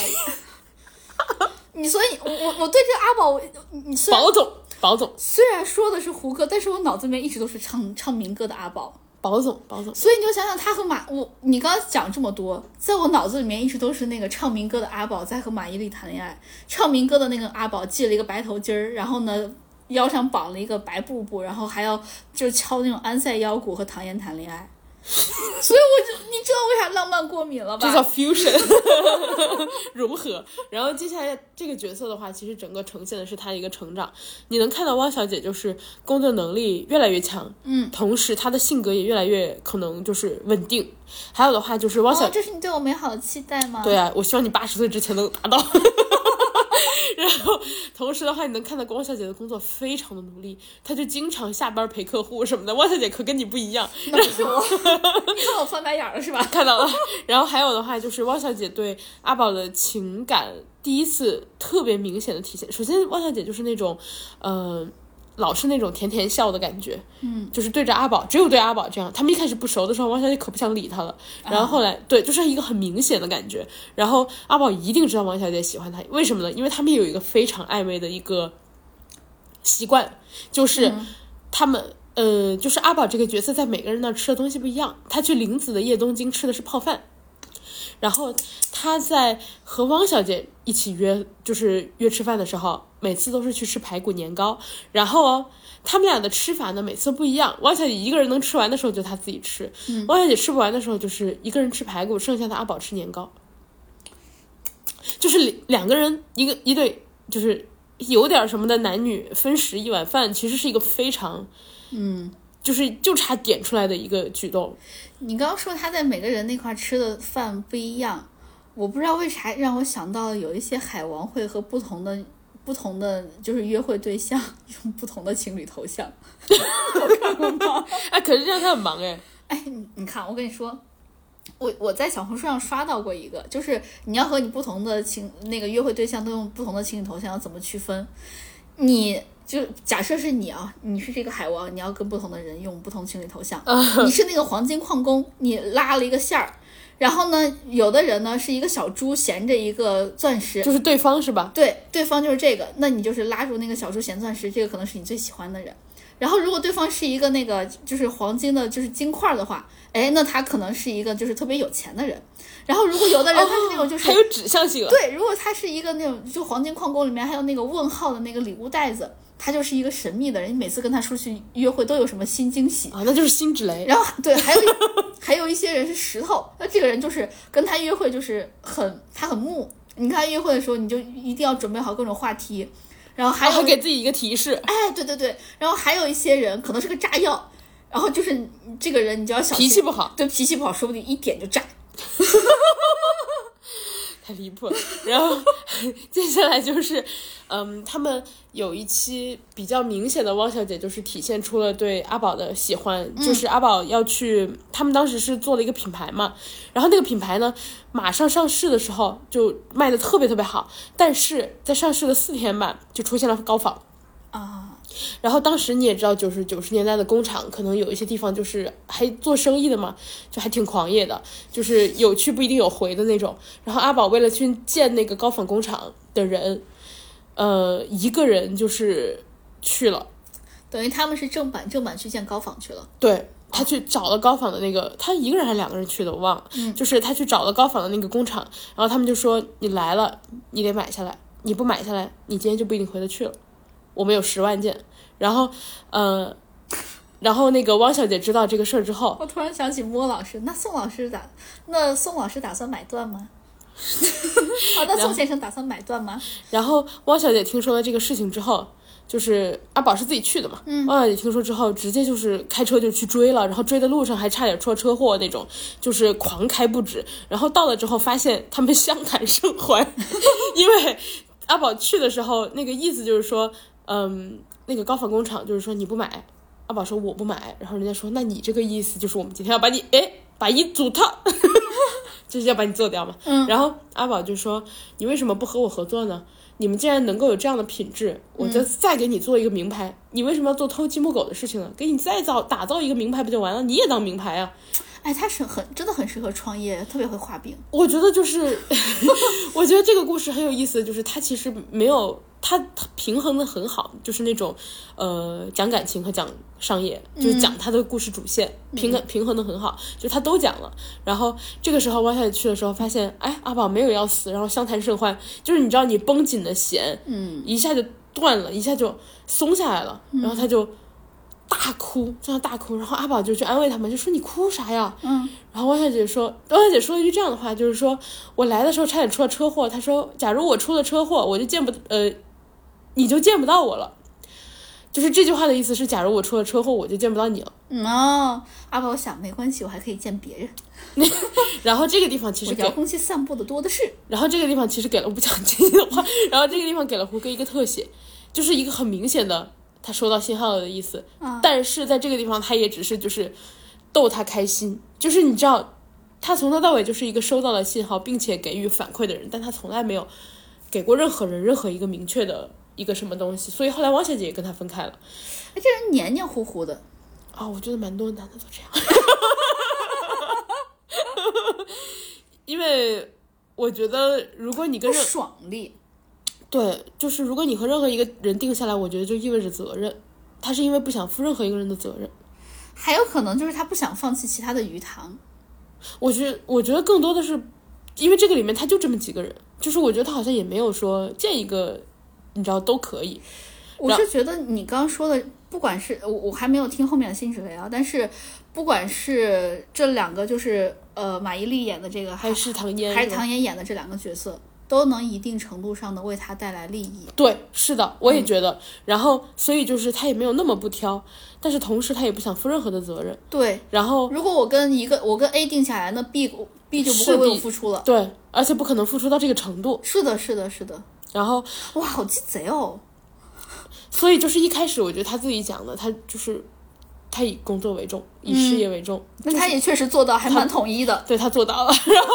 [SPEAKER 1] 你所以，我我我对这个阿宝，你
[SPEAKER 2] 宝总，宝总
[SPEAKER 1] 虽然说的是胡歌，但是我脑子里面一直都是唱唱民歌的阿宝，
[SPEAKER 2] 宝总，宝总。
[SPEAKER 1] 所以你就想想他和马，我你刚刚讲这么多，在我脑子里面一直都是那个唱民歌的阿宝在和马伊琍谈恋爱，唱民歌的那个阿宝系了一个白头巾儿，然后呢腰上绑了一个白布布，然后还要就敲那种安塞腰鼓和唐嫣谈恋爱。所以我就你知道为啥浪漫过敏了吧？
[SPEAKER 2] 这叫 fusion 融合。然后接下来这个角色的话，其实整个呈现的是他一个成长。你能看到汪小姐就是工作能力越来越强，
[SPEAKER 1] 嗯，
[SPEAKER 2] 同时她的性格也越来越可能就是稳定。还有的话就是汪小，
[SPEAKER 1] 这是你对我美好的期待吗？
[SPEAKER 2] 对啊，我希望你八十岁之前能达到。然后，同时的话，你能看到汪小姐的工作非常的努力，她就经常下班陪客户什么的。汪小姐可跟你不一样，
[SPEAKER 1] 你看我翻白眼了是吧？
[SPEAKER 2] 看到了。然后还有的话，就是汪小姐对阿宝的情感第一次特别明显的体现。首先，汪小姐就是那种，嗯。老是那种甜甜笑的感觉，
[SPEAKER 1] 嗯，
[SPEAKER 2] 就是对着阿宝，只有对阿宝这样。他们一开始不熟的时候，王小姐可不想理他了。然后后来，对，就是一个很明显的感觉。然后阿宝一定知道王小姐喜欢他，为什么呢？因为他们有一个非常暧昧的一个习惯，就是他们，呃，就是阿宝这个角色在每个人那吃的东西不一样。他去林子的夜东京吃的是泡饭。然后他在和汪小姐一起约，就是约吃饭的时候，每次都是去吃排骨年糕。然后哦，他们俩的吃法呢，每次不一样。汪小姐一个人能吃完的时候，就她自己吃；汪小姐吃不完的时候，就是一个人吃排骨，剩下的阿宝吃年糕。就是两两个人，一个一对，就是有点什么的男女分食一碗饭，其实是一个非常
[SPEAKER 1] 嗯
[SPEAKER 2] 就是就差点出来的一个举动。
[SPEAKER 1] 你刚刚说他在每个人那块吃的饭不一样，我不知道为啥让我想到有一些海王会和不同的不同的就是约会对象用不同的情侣头像，我看过吗？
[SPEAKER 2] 哎，可是这样他很忙哎。
[SPEAKER 1] 哎，你你看，我跟你说，我我在小红书上刷到过一个，就是你要和你不同的情那个约会对象都用不同的情侣头像，要怎么区分？你就假设是你啊，你是这个海王，你要跟不同的人用不同情侣头像。你是那个黄金矿工，你拉了一个线儿，然后呢，有的人呢是一个小猪衔着一个钻石，
[SPEAKER 2] 就是对方是吧？
[SPEAKER 1] 对，对方就是这个，那你就是拉住那个小猪衔钻石，这个可能是你最喜欢的人。然后如果对方是一个那个就是黄金的，就是金块的话，哎，那他可能是一个就是特别有钱的人。然后如果有的人他是那种就是
[SPEAKER 2] 还有指向性，
[SPEAKER 1] 对，如果他是一个那种就黄金矿工里面还有那个问号的那个礼物袋子，他就是一个神秘的人，你每次跟他出去约会都有什么新惊喜
[SPEAKER 2] 啊，那就是辛芷蕾。
[SPEAKER 1] 然后对，还有 还有一些人是石头，那这个人就是跟他约会就是很他很木，你看约会的时候你就一定要准备好各种话题。然后还有
[SPEAKER 2] 给自己一个提示，
[SPEAKER 1] 哎，对对对，然后还有一些人可能是个炸药，然后就是这个人你就要小
[SPEAKER 2] 心，脾气不好，
[SPEAKER 1] 对，脾气不好，说不定一点就炸。
[SPEAKER 2] 太离谱了，然后接下来就是，嗯，他们有一期比较明显的汪小姐就是体现出了对阿宝的喜欢，就是阿宝要去，他们当时是做了一个品牌嘛，然后那个品牌呢马上上市的时候就卖的特别特别好，但是在上市的四天吧就出现了高仿。
[SPEAKER 1] 啊。
[SPEAKER 2] 然后当时你也知道，就是九十年代的工厂，可能有一些地方就是还做生意的嘛，就还挺狂野的，就是有去不一定有回的那种。然后阿宝为了去见那个高仿工厂的人，呃，一个人就是去了，
[SPEAKER 1] 等于他们是正版正版去见高仿去了。
[SPEAKER 2] 对他去找了高仿的那个，他一个人还是两个人去的，我忘了。嗯，就是他去找了高仿的那个工厂，然后他们就说：“你来了，你得买下来，你不买下来，你今天就不一定回得去了。”我们有十万件，然后，呃，然后那个汪小姐知道这个事儿之后，
[SPEAKER 1] 我突然想起莫老师，那宋老师打，那宋老师打算买断吗？好 的，宋先生打算买断吗？
[SPEAKER 2] 然后汪小姐听说了这个事情之后，就是阿宝是自己去的嘛，嗯，汪小姐听说之后，直接就是开车就去追了，然后追的路上还差点出车祸那种，就是狂开不止，然后到了之后发现他们 相谈甚欢，因为阿宝去的时候那个意思就是说。嗯，那个高仿工厂就是说你不买，阿宝说我不买，然后人家说那你这个意思就是我们今天要把你哎把一组套，就是要把你做掉嘛。嗯，然后阿宝就说你为什么不和我合作呢？你们既然能够有这样的品质，我就再给你做一个名牌。你为什么要做偷鸡摸狗的事情呢？给你再造打造一个名牌不就完了？你也当名牌啊？
[SPEAKER 1] 哎，他是很真的很适合创业，特别会画饼。
[SPEAKER 2] 我觉得就是，我觉得这个故事很有意思，就是他其实没有。他他平衡的很好，就是那种，呃，讲感情和讲商业，就是讲他的故事主线，平衡平衡的很好，就他都讲了。然后这个时候汪小姐去的时候，发现，哎，阿宝没有要死，然后相谈甚欢，就是你知道，你绷紧的弦，嗯，一下就断了，一下就松下来了，然后他就大哭，这样大哭，然后阿宝就去安慰他们，就说你哭啥呀？嗯，然后汪小姐说，汪小姐说了一句这样的话，就是说我来的时候差点出了车祸，她说，假如我出了车祸，我就见不，呃。你就见不到我了，就是这句话的意思是，假如我出了车祸，我就见不到你了。
[SPEAKER 1] 嗯哦，阿宝想没关系，我还可以见别人。
[SPEAKER 2] 然后这个地方其实
[SPEAKER 1] 遥控器散步的多的是。
[SPEAKER 2] 然后这个地方其实给了我不讲经的话，然后这个地方给了胡歌一个特写，就是一个很明显的他收到信号了的意思。但是在这个地方，他也只是就是逗他开心，就是你知道，他从头到尾就是一个收到了信号并且给予反馈的人，但他从来没有给过任何人任何一个明确的。一个什么东西，所以后来汪小姐也跟他分开了。
[SPEAKER 1] 哎，这人黏黏糊糊的
[SPEAKER 2] 啊，我觉得蛮多男的都这样。因为我觉得，如果你跟任
[SPEAKER 1] 爽利，
[SPEAKER 2] 对，就是如果你和任何一个人定下来，我觉得就意味着责任。他是因为不想负任何一个人的责任，
[SPEAKER 1] 还有可能就是他不想放弃其他的鱼塘。
[SPEAKER 2] 我觉得，我觉得更多的是因为这个里面他就这么几个人，就是我觉得他好像也没有说见一个。你知道都可以，
[SPEAKER 1] 我是觉得你刚刚说的，不管是我我还没有听后面的新指雷啊，但是不管是这两个，就是呃马伊琍演的这个，
[SPEAKER 2] 还是唐嫣，
[SPEAKER 1] 还是唐嫣演的这两个角色，都能一定程度上的为他带来利益。
[SPEAKER 2] 对，是的，我也觉得。然后，所以就是他也没有那么不挑，但是同时他也不想负任何的责任。
[SPEAKER 1] 对，
[SPEAKER 2] 然后
[SPEAKER 1] 如果我跟一个我跟 A 定下来，那 B B 就不会为我付出了。
[SPEAKER 2] 对，而且不可能付出到这个程度。
[SPEAKER 1] 是的，是的，是的。
[SPEAKER 2] 然后，
[SPEAKER 1] 哇，好鸡贼哦！
[SPEAKER 2] 所以就是一开始我觉得他自己讲的，他就是他以工作为重，以事业为重。
[SPEAKER 1] 那他也确实做到还蛮统一的。
[SPEAKER 2] 对他做到了。然后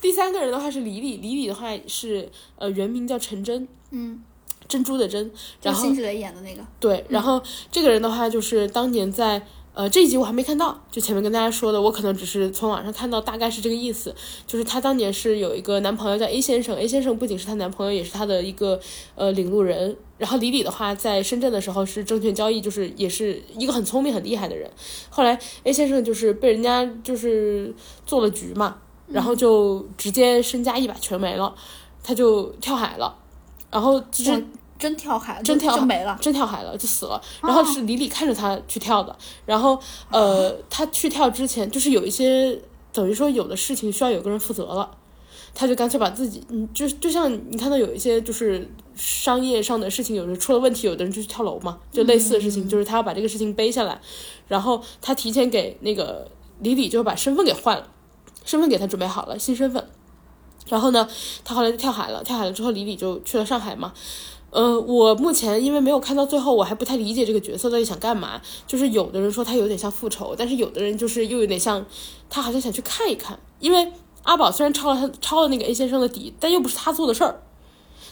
[SPEAKER 2] 第三个人的话是李李，李李的话是呃原名叫陈真，
[SPEAKER 1] 嗯，
[SPEAKER 2] 珍珠的珍。然后
[SPEAKER 1] 就辛芷蕾演的那个。
[SPEAKER 2] 对，然后这个人的话就是当年在呃这一集我还没看到，就前面跟大家说的，我可能只是从网上看到，大概是这个意思。就是她当年是有一个男朋友叫 A 先生，A 先生不仅是她男朋友，也是她的一个呃领路人。然后李李的话在深圳的时候是证券交易，就是也是一个很聪明很厉害的人。后来 A 先生就是被人家就是做了局嘛，然后就直接身家一把全没了，他就跳海了。然后就是
[SPEAKER 1] 真跳海，
[SPEAKER 2] 真跳
[SPEAKER 1] 就没了。
[SPEAKER 2] 真跳海了，就死了。然后是李李看着他去跳的，然后呃，他去跳之前就是有一些等于说有的事情需要有个人负责了，他就干脆把自己，嗯，就就像你看到有一些就是商业上的事情，有人出了问题，有的人就去跳楼嘛，就类似的事情，就是他要把这个事情背下来，然后他提前给那个李李就把身份给换了，身份给他准备好了，新身份。然后呢，他后来就跳海了，跳海了之后，李李就去了上海嘛。呃，我目前因为没有看到最后，我还不太理解这个角色到底想干嘛。就是有的人说他有点像复仇，但是有的人就是又有点像，他好像想去看一看。因为阿宝虽然抄了他抄了那个 A 先生的底，但又不是他做的事儿，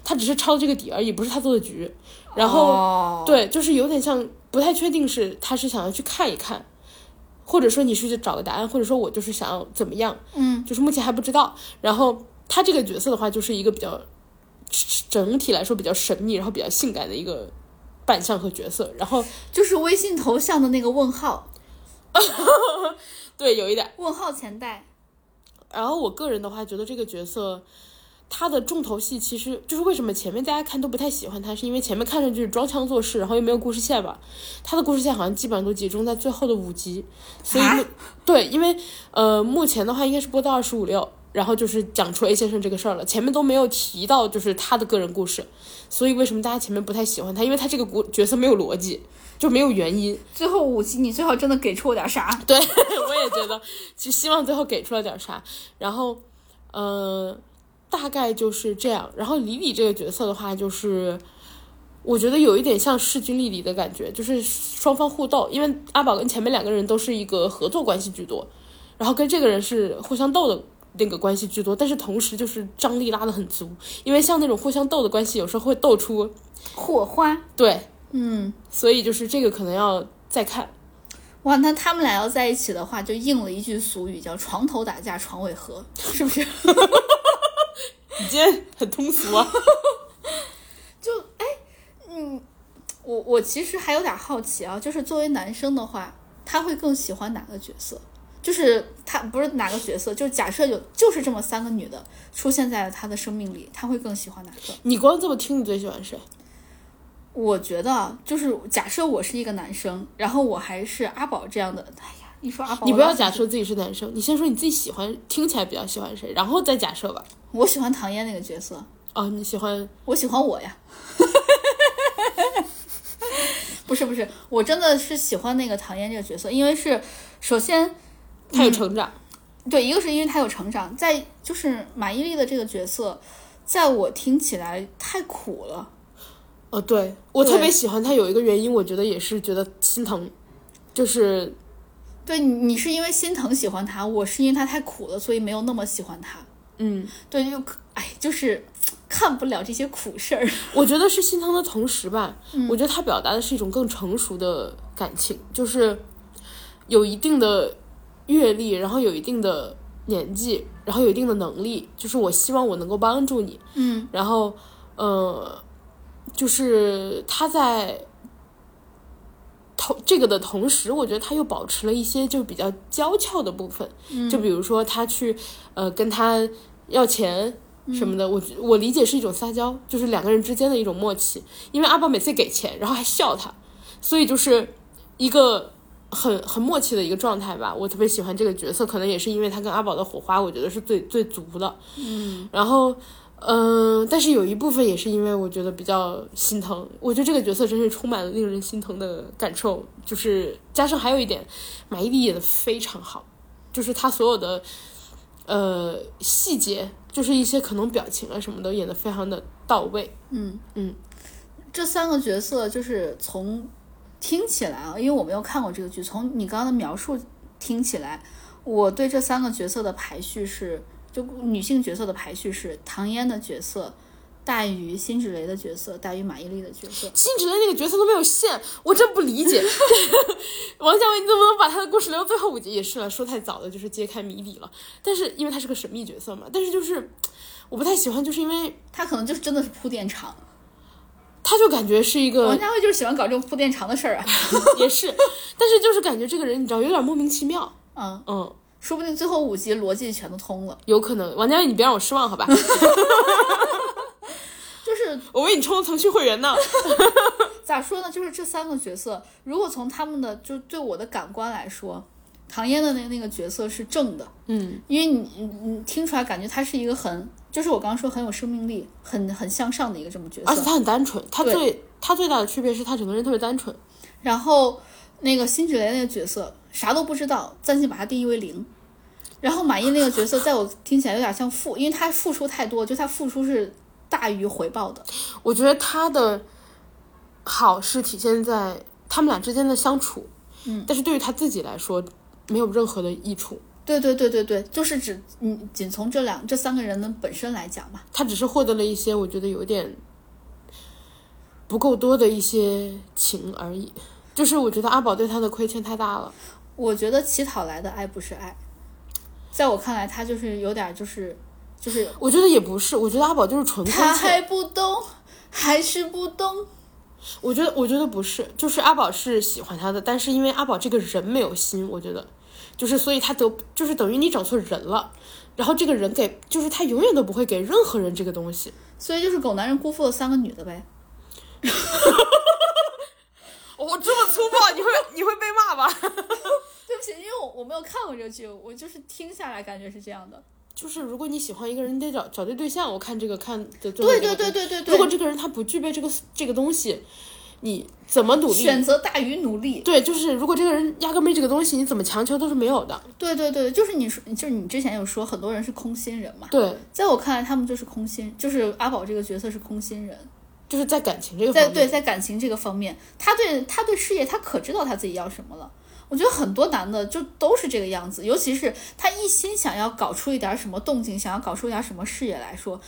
[SPEAKER 2] 他只是抄了这个底而已，不是他做的局。然后、
[SPEAKER 1] 哦、
[SPEAKER 2] 对，就是有点像，不太确定是他是想要去看一看，或者说你是去找个答案，或者说我就是想要怎么样，
[SPEAKER 1] 嗯，
[SPEAKER 2] 就是目前还不知道。然后他这个角色的话，就是一个比较整体来说比较神秘，然后比较性感的一个扮相和角色。然后
[SPEAKER 1] 就是微信头像的那个问号，
[SPEAKER 2] 对，有一点。
[SPEAKER 1] 问号前带。
[SPEAKER 2] 然后我个人的话，觉得这个角色。他的重头戏其实就是为什么前面大家看都不太喜欢他，是因为前面看上去是装腔作势，然后又没有故事线吧。他的故事线好像基本上都集中在最后的五集，所以、
[SPEAKER 1] 啊、
[SPEAKER 2] 对，因为呃目前的话应该是播到二十五六，然后就是讲出 A 先生这个事儿了，前面都没有提到就是他的个人故事，所以为什么大家前面不太喜欢他？因为他这个故角色没有逻辑，就没有原因。
[SPEAKER 1] 最后五集你最好真的给出我点啥？
[SPEAKER 2] 对，我也觉得，就希望最后给出了点啥。然后，呃。大概就是这样。然后李李这个角色的话，就是我觉得有一点像势均力敌的感觉，就是双方互斗。因为阿宝跟前面两个人都是一个合作关系居多，然后跟这个人是互相斗的那个关系居多，但是同时就是张力拉得很足。因为像那种互相斗的关系，有时候会斗出
[SPEAKER 1] 火花。
[SPEAKER 2] 对，
[SPEAKER 1] 嗯，
[SPEAKER 2] 所以就是这个可能要再看。
[SPEAKER 1] 哇，那他们俩要在一起的话，就应了一句俗语，叫“床头打架床尾和”，是不是？
[SPEAKER 2] 你今天很通俗啊！
[SPEAKER 1] 就哎，嗯，我我其实还有点好奇啊，就是作为男生的话，他会更喜欢哪个角色？就是他不是哪个角色，就假设有就是这么三个女的出现在了他的生命里，他会更喜欢哪个？
[SPEAKER 2] 你光这么听，你最喜欢谁？
[SPEAKER 1] 我觉得就是假设我是一个男生，然后我还是阿宝这样的，哎呀，一说阿宝，
[SPEAKER 2] 你不要假设自己是男生，你先说你自己喜欢，听起来比较喜欢谁，然后再假设吧。
[SPEAKER 1] 我喜欢唐嫣那个角色。
[SPEAKER 2] 哦，你喜欢？
[SPEAKER 1] 我喜欢我呀。不是不是，我真的是喜欢那个唐嫣这个角色，因为是首先
[SPEAKER 2] 她有成长、
[SPEAKER 1] 嗯，对，一个是因为他有成长，在就是马伊琍的这个角色，在我听起来太苦了。
[SPEAKER 2] 哦，对我特别喜欢他，有一个原因，我觉得也是觉得心疼，就是
[SPEAKER 1] 对你你是因为心疼喜欢他，我是因为他太苦了，所以没有那么喜欢他。
[SPEAKER 2] 嗯，
[SPEAKER 1] 对，就哎，就是 看不了这些苦事儿。
[SPEAKER 2] 我觉得是心疼的同时吧，
[SPEAKER 1] 嗯、
[SPEAKER 2] 我觉得他表达的是一种更成熟的感情，就是有一定的阅历，然后有一定的年纪，然后有一定的能力，就是我希望我能够帮助你。
[SPEAKER 1] 嗯，
[SPEAKER 2] 然后呃，就是他在。同这个的同时，我觉得他又保持了一些就比较娇俏的部分，
[SPEAKER 1] 嗯、
[SPEAKER 2] 就比如说他去呃跟他要钱什么的，
[SPEAKER 1] 嗯、
[SPEAKER 2] 我我理解是一种撒娇，就是两个人之间的一种默契。因为阿宝每次给钱，然后还笑他，所以就是一个很很默契的一个状态吧。我特别喜欢这个角色，可能也是因为他跟阿宝的火花，我觉得是最最足的。
[SPEAKER 1] 嗯，
[SPEAKER 2] 然后嗯，但是有一部分也是因为我觉得比较心疼，我觉得这个角色真是充满了令人心疼的感受，就是加上还有一点，马伊琍演的非常好，就是她所有的呃细节，就是一些可能表情啊什么的演的非常的到位。
[SPEAKER 1] 嗯
[SPEAKER 2] 嗯，
[SPEAKER 1] 这三个角色就是从听起来啊，因为我没有看过这个剧，从你刚刚的描述听起来，我对这三个角色的排序是，就女性角色的排序是唐嫣的角色大于辛芷蕾的角色大于马伊琍的角色。
[SPEAKER 2] 辛芷蕾那个角色都没有线，我真不理解。王家卫，你怎么能把他的故事留到最后五集？也是了，说太早了，就是揭开谜底了。但是因为他是个神秘角色嘛，但是就是我不太喜欢，就是因为
[SPEAKER 1] 他可能就是真的是铺垫长，
[SPEAKER 2] 他就感觉是一个
[SPEAKER 1] 王家卫就是喜欢搞这种铺垫长的事儿啊。
[SPEAKER 2] 也是，但是就是感觉这个人你知道有点莫名其妙。
[SPEAKER 1] 嗯，
[SPEAKER 2] 嗯，
[SPEAKER 1] 说不定最后五集逻辑全都通了。
[SPEAKER 2] 有可能。王家卫，你别让我失望好吧？
[SPEAKER 1] 就是
[SPEAKER 2] 我为你充了腾讯会员呢。
[SPEAKER 1] 咋说呢？就是这三个角色，如果从他们的就对我的感官来说，唐嫣的那那个角色是正的，
[SPEAKER 2] 嗯，
[SPEAKER 1] 因为你你你听出来感觉他是一个很，就是我刚刚说很有生命力、很很向上的一个这么角色。
[SPEAKER 2] 而且他很单纯，他最他最大的区别是他整个人特别单纯。
[SPEAKER 1] 然后那个辛芷蕾那个角色啥都不知道，暂且把他定义为零。然后马伊那个角色，在我听起来有点像付，因为他付出太多，就他付出是大于回报的。
[SPEAKER 2] 我觉得他的好是体现在他们俩之间的相处，
[SPEAKER 1] 嗯，
[SPEAKER 2] 但是对于他自己来说没有任何的益处，
[SPEAKER 1] 对对对对对，就是指嗯，仅从这两这三个人的本身来讲嘛。
[SPEAKER 2] 他只是获得了一些我觉得有点不够多的一些情而已。就是我觉得阿宝对他的亏欠太大了，
[SPEAKER 1] 我觉得乞讨来的爱不是爱，在我看来，他就是有点就是就是
[SPEAKER 2] 我觉得也不是，我觉得阿宝就是纯亏
[SPEAKER 1] 他
[SPEAKER 2] 欠。
[SPEAKER 1] 还不懂，还是不懂。
[SPEAKER 2] 我觉得我觉得不是，就是阿宝是喜欢他的，但是因为阿宝这个人没有心，我觉得就是所以他得就是等于你找错人了，然后这个人给就是他永远都不会给任何人这个东西。
[SPEAKER 1] 所以就是狗男人辜负了三个女的呗。
[SPEAKER 2] 我，这么粗暴，你会你会被骂吧？
[SPEAKER 1] 对不起，因为我我没有看过这个剧，我就是听下来感觉是这样的。
[SPEAKER 2] 就是如果你喜欢一个人，你得找找对对象。我看这个看的
[SPEAKER 1] 对对
[SPEAKER 2] 对
[SPEAKER 1] 对对对
[SPEAKER 2] 如果，这个人他不具备这个这个东西，你怎么努力？
[SPEAKER 1] 选择大于努力。
[SPEAKER 2] 对，就是如果这个人压根没这个东西，你怎么强求都是没有的。
[SPEAKER 1] 对对对，就是你说，就是你之前有说很多人是空心人嘛，
[SPEAKER 2] 对，
[SPEAKER 1] 在我看来，他们就是空心，就是阿宝这个角色是空心人。
[SPEAKER 2] 就是在感情这个方面，
[SPEAKER 1] 在对在感情这个方面，他对他对事业他可知道他自己要什么了。我觉得很多男的就都是这个样子，尤其是他一心想要搞出一点什么动静，想要搞出一点什么事业来说，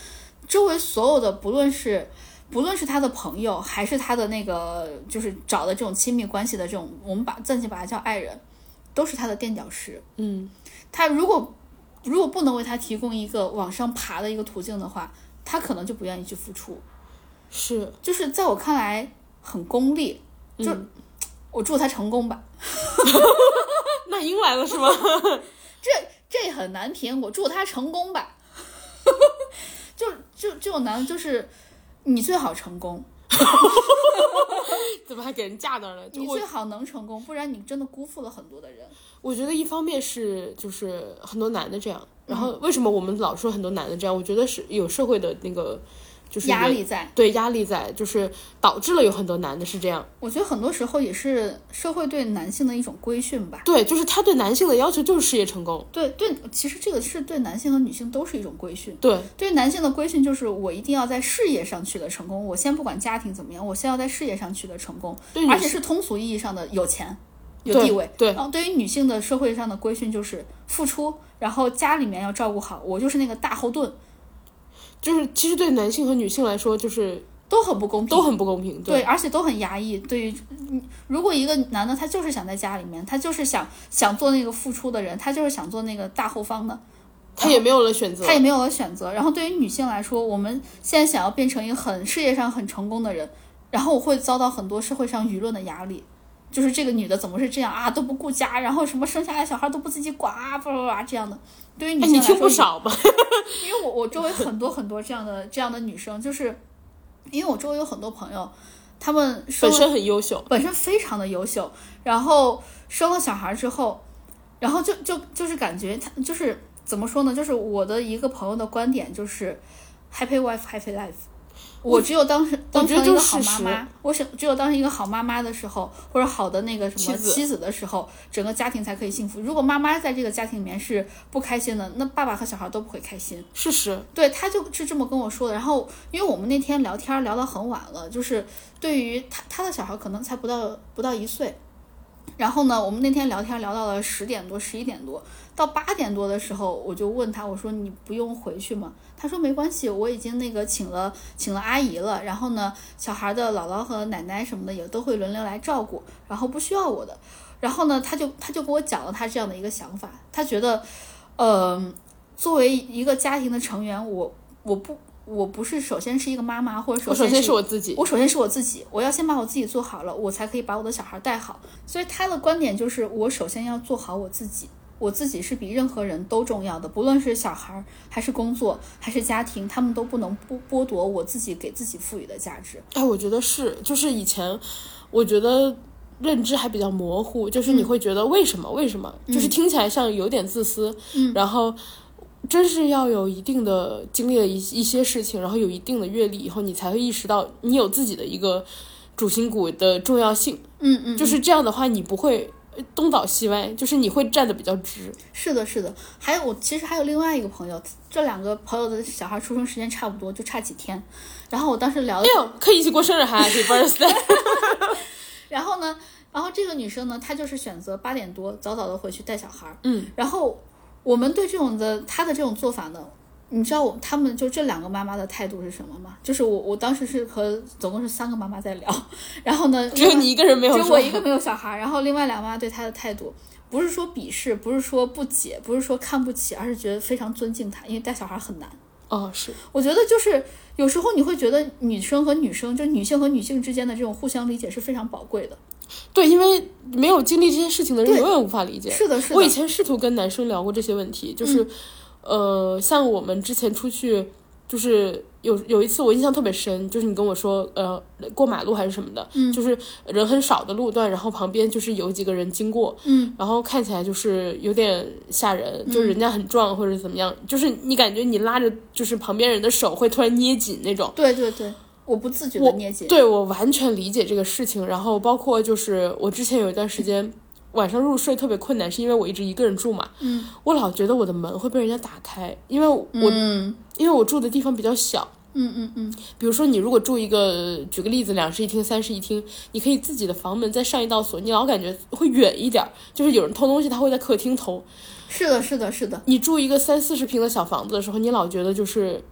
[SPEAKER 1] 周围所有的不论是不论是他的朋友，还是他的那个就是找的这种亲密关系的这种，我们把暂且把他叫爱人，都是他的垫脚石。
[SPEAKER 2] 嗯，
[SPEAKER 1] 他如果如果不能为他提供一个往上爬的一个途径的话，他可能就不愿意去付出。
[SPEAKER 2] 是
[SPEAKER 1] 就是在我看来很功利，就、
[SPEAKER 2] 嗯
[SPEAKER 1] 我祝他成功吧，
[SPEAKER 2] 那英来了是吗？
[SPEAKER 1] 这这很难评，我祝他成功吧。就就这种男的，就是你最好成功，
[SPEAKER 2] 怎么还给人架那儿了？
[SPEAKER 1] 你最好能成功，不然你真的辜负了很多的人。
[SPEAKER 2] 我觉得一方面是就是很多男的这样，然
[SPEAKER 1] 嗯
[SPEAKER 2] 后为什么我们老说很多男的这样？我觉得是有社会的那个就是
[SPEAKER 1] 压力在，
[SPEAKER 2] 对压力在，就是导致了有很多男的是这样。
[SPEAKER 1] 我觉得很多时候也是社会对男性的一种规训吧。
[SPEAKER 2] 对，就是他对男性的要求就是事业成功。
[SPEAKER 1] 对对，其实这个是对男性和女性都是一种规训。
[SPEAKER 2] 对，
[SPEAKER 1] 对于男性的规训就是我一定要在事业上取得成功，我先不管家庭怎么样，我先要在事业上取得成功，
[SPEAKER 2] 对
[SPEAKER 1] 而且是通俗意义上的有钱、有地位。
[SPEAKER 2] 对
[SPEAKER 1] 然后对于女性的社会上的规训就是付出，然后家里面要照顾好，我就是那个大后盾，
[SPEAKER 2] 就是其实对男性和女性来说，就是
[SPEAKER 1] 都很不公平，
[SPEAKER 2] 都很不公平。
[SPEAKER 1] 对，而且都很压抑。对于嗯如果一个男的他就是想在家里面，他就是想想做那个付出的人，他就是想做那个大后方的，
[SPEAKER 2] 他也没有了选择。
[SPEAKER 1] 他也没有了选择。然后对于女性来说，我们现在想要变成一个很事业上很成功的人，然后我会遭到很多社会上舆论的压力，就是这个女的怎么是这样啊，都不顾家，然后什么生下来小孩都不自己管啊，叭叭叭这样的。对于女
[SPEAKER 2] 哎，
[SPEAKER 1] 性来说，
[SPEAKER 2] 你听不少吧？
[SPEAKER 1] 因为我我周围很多很多这样的这样的女生，就是因为我周围有很多朋友，她们
[SPEAKER 2] 本身很优秀。
[SPEAKER 1] 本身非常的优秀，然后生了小孩之后，然后就就就是感觉他就是怎么说呢？就是我的一个朋友的观点就是，happy wife happy life。我只有当时当成一个好妈妈，我想只有当成一个好妈妈的时候，或者好的那个什么妻子的时候，整个家庭才可以幸福。如果妈妈在这个家庭里面是不开心的，那爸爸和小孩都不会开心。
[SPEAKER 2] 事实，
[SPEAKER 1] 对，他就是这么跟我说的。然后，因为我们那天聊天聊到很晚了，就是对于他他的小孩可能才不到不到一岁。然后呢，我们那天聊天聊到了十点多、十一点多，到八点多的时候，我就问他，我说你不用回去吗？他说没关系，我已经那个请了请了阿姨了。然后呢，小孩的姥姥和奶奶什么的也都会轮流来照顾，然后不需要我的。然后呢，他就他就给我讲了他这样的一个想法，他觉得，呃，作为一个家庭的成员，我我不。我不是首先是一个妈妈，或者首
[SPEAKER 2] 先
[SPEAKER 1] 是
[SPEAKER 2] 我自己，
[SPEAKER 1] 我首先是我自己，我要先把我自己做好了，我才可以把我的小孩带好。所以他的观点就是，我首先要做好我自己，我自己是比任何人都重要的，不论是小孩还是工作还是家庭，他们都不能剥剥夺我自己给自己赋予的价值。
[SPEAKER 2] 哎，我觉得是，就是以前我觉得认知还比较模糊，就是你会觉得为什么为什么，就是听起来像有点自私，
[SPEAKER 1] 嗯，
[SPEAKER 2] 然后。真是要有一定的经历了一一些事情，然后有一定的阅历以后，你才会意识到你有自己的一个主心骨的重要性。
[SPEAKER 1] 嗯嗯，
[SPEAKER 2] 就是这样的话，你不会东倒西歪，就是你会站得比较直。
[SPEAKER 1] 是的，是的。还有我其实还有另外一个朋友，这两个朋友的小孩出生时间差不多，就差几天。然后我当时聊，
[SPEAKER 2] 哎呦，可以一起过生日哈，Happy Birthday。
[SPEAKER 1] 然后呢，然后这个女生呢，她就是选择八点多早早的回去带小孩。
[SPEAKER 2] 嗯，
[SPEAKER 1] 然后。我们对这种的他的这种做法呢，你知道我他们就这两个妈妈的态度是什么吗？就是我我当时是和总共是三个妈妈在聊，然后呢，
[SPEAKER 2] 只有你一个人没有，
[SPEAKER 1] 只有我一个没有小孩，然后另外两个妈对他的态度不是说鄙视，不是说不解，不是说看不起，而是觉得非常尊敬他，因为带小孩很难。
[SPEAKER 2] 哦，是，
[SPEAKER 1] 我觉得就是有时候你会觉得女生和女生，就女性和女性之间的这种互相理解是非常宝贵的。
[SPEAKER 2] 对，因为没有经历这些事情的人永远无法理解。
[SPEAKER 1] 是的，是的。
[SPEAKER 2] 我以前试图跟男生聊过这些问题，就是，呃，像我们之前出去，就是有有一次我印象特别深，就是你跟我说，呃，过马路还是什么的，
[SPEAKER 1] 嗯，
[SPEAKER 2] 就是人很少的路段，然后旁边就是有几个人经过，
[SPEAKER 1] 嗯，
[SPEAKER 2] 然后看起来就是有点吓人，就是人家很壮或者怎么样，就是你感觉你拉着就是旁边人的手会突然捏紧那种。
[SPEAKER 1] 对对对。我不自觉的捏紧，
[SPEAKER 2] 对我完全理解这个事情。然后包括就是我之前有一段时间晚上入睡特别困难，是因为我一直一个人住嘛。
[SPEAKER 1] 嗯，
[SPEAKER 2] 我老觉得我的门会被人家打开，因为我因为我住的地方比较小。
[SPEAKER 1] 嗯嗯嗯。
[SPEAKER 2] 比如说你如果住一个，举个例子，两室一厅、三室一厅，你可以自己的房门再上一道锁，你老感觉会远一点，就是有人偷东西，他会在客厅偷。
[SPEAKER 1] 是的，是的，是的。
[SPEAKER 2] 你住一个三四十平的小房子的时候，你老觉得就是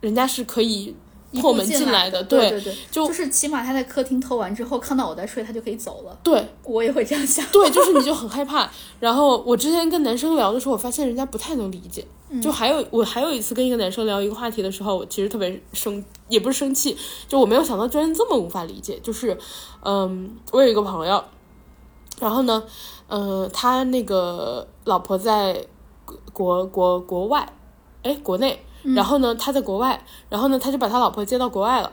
[SPEAKER 2] 人家是可以。破门进
[SPEAKER 1] 来
[SPEAKER 2] 的，
[SPEAKER 1] 对对对，
[SPEAKER 2] 就
[SPEAKER 1] 就是起码他在客厅偷完之后，看到我在睡，他就可以走了。
[SPEAKER 2] 对，
[SPEAKER 1] 我也会这样想。
[SPEAKER 2] 对，就是你就很害怕。然后我之前跟男生聊的时候，我发现人家不太能理解。就还有我还有一次跟一个男生聊一个话题的时候，我其实特别生，也不是生气，就我没有想到居然这么无法理解。就是，嗯，我有一个朋友，然后呢，嗯，他那个老婆在国国国外，哎，国内。然后呢，他在国外，然后呢，他就把他老婆接到国外了，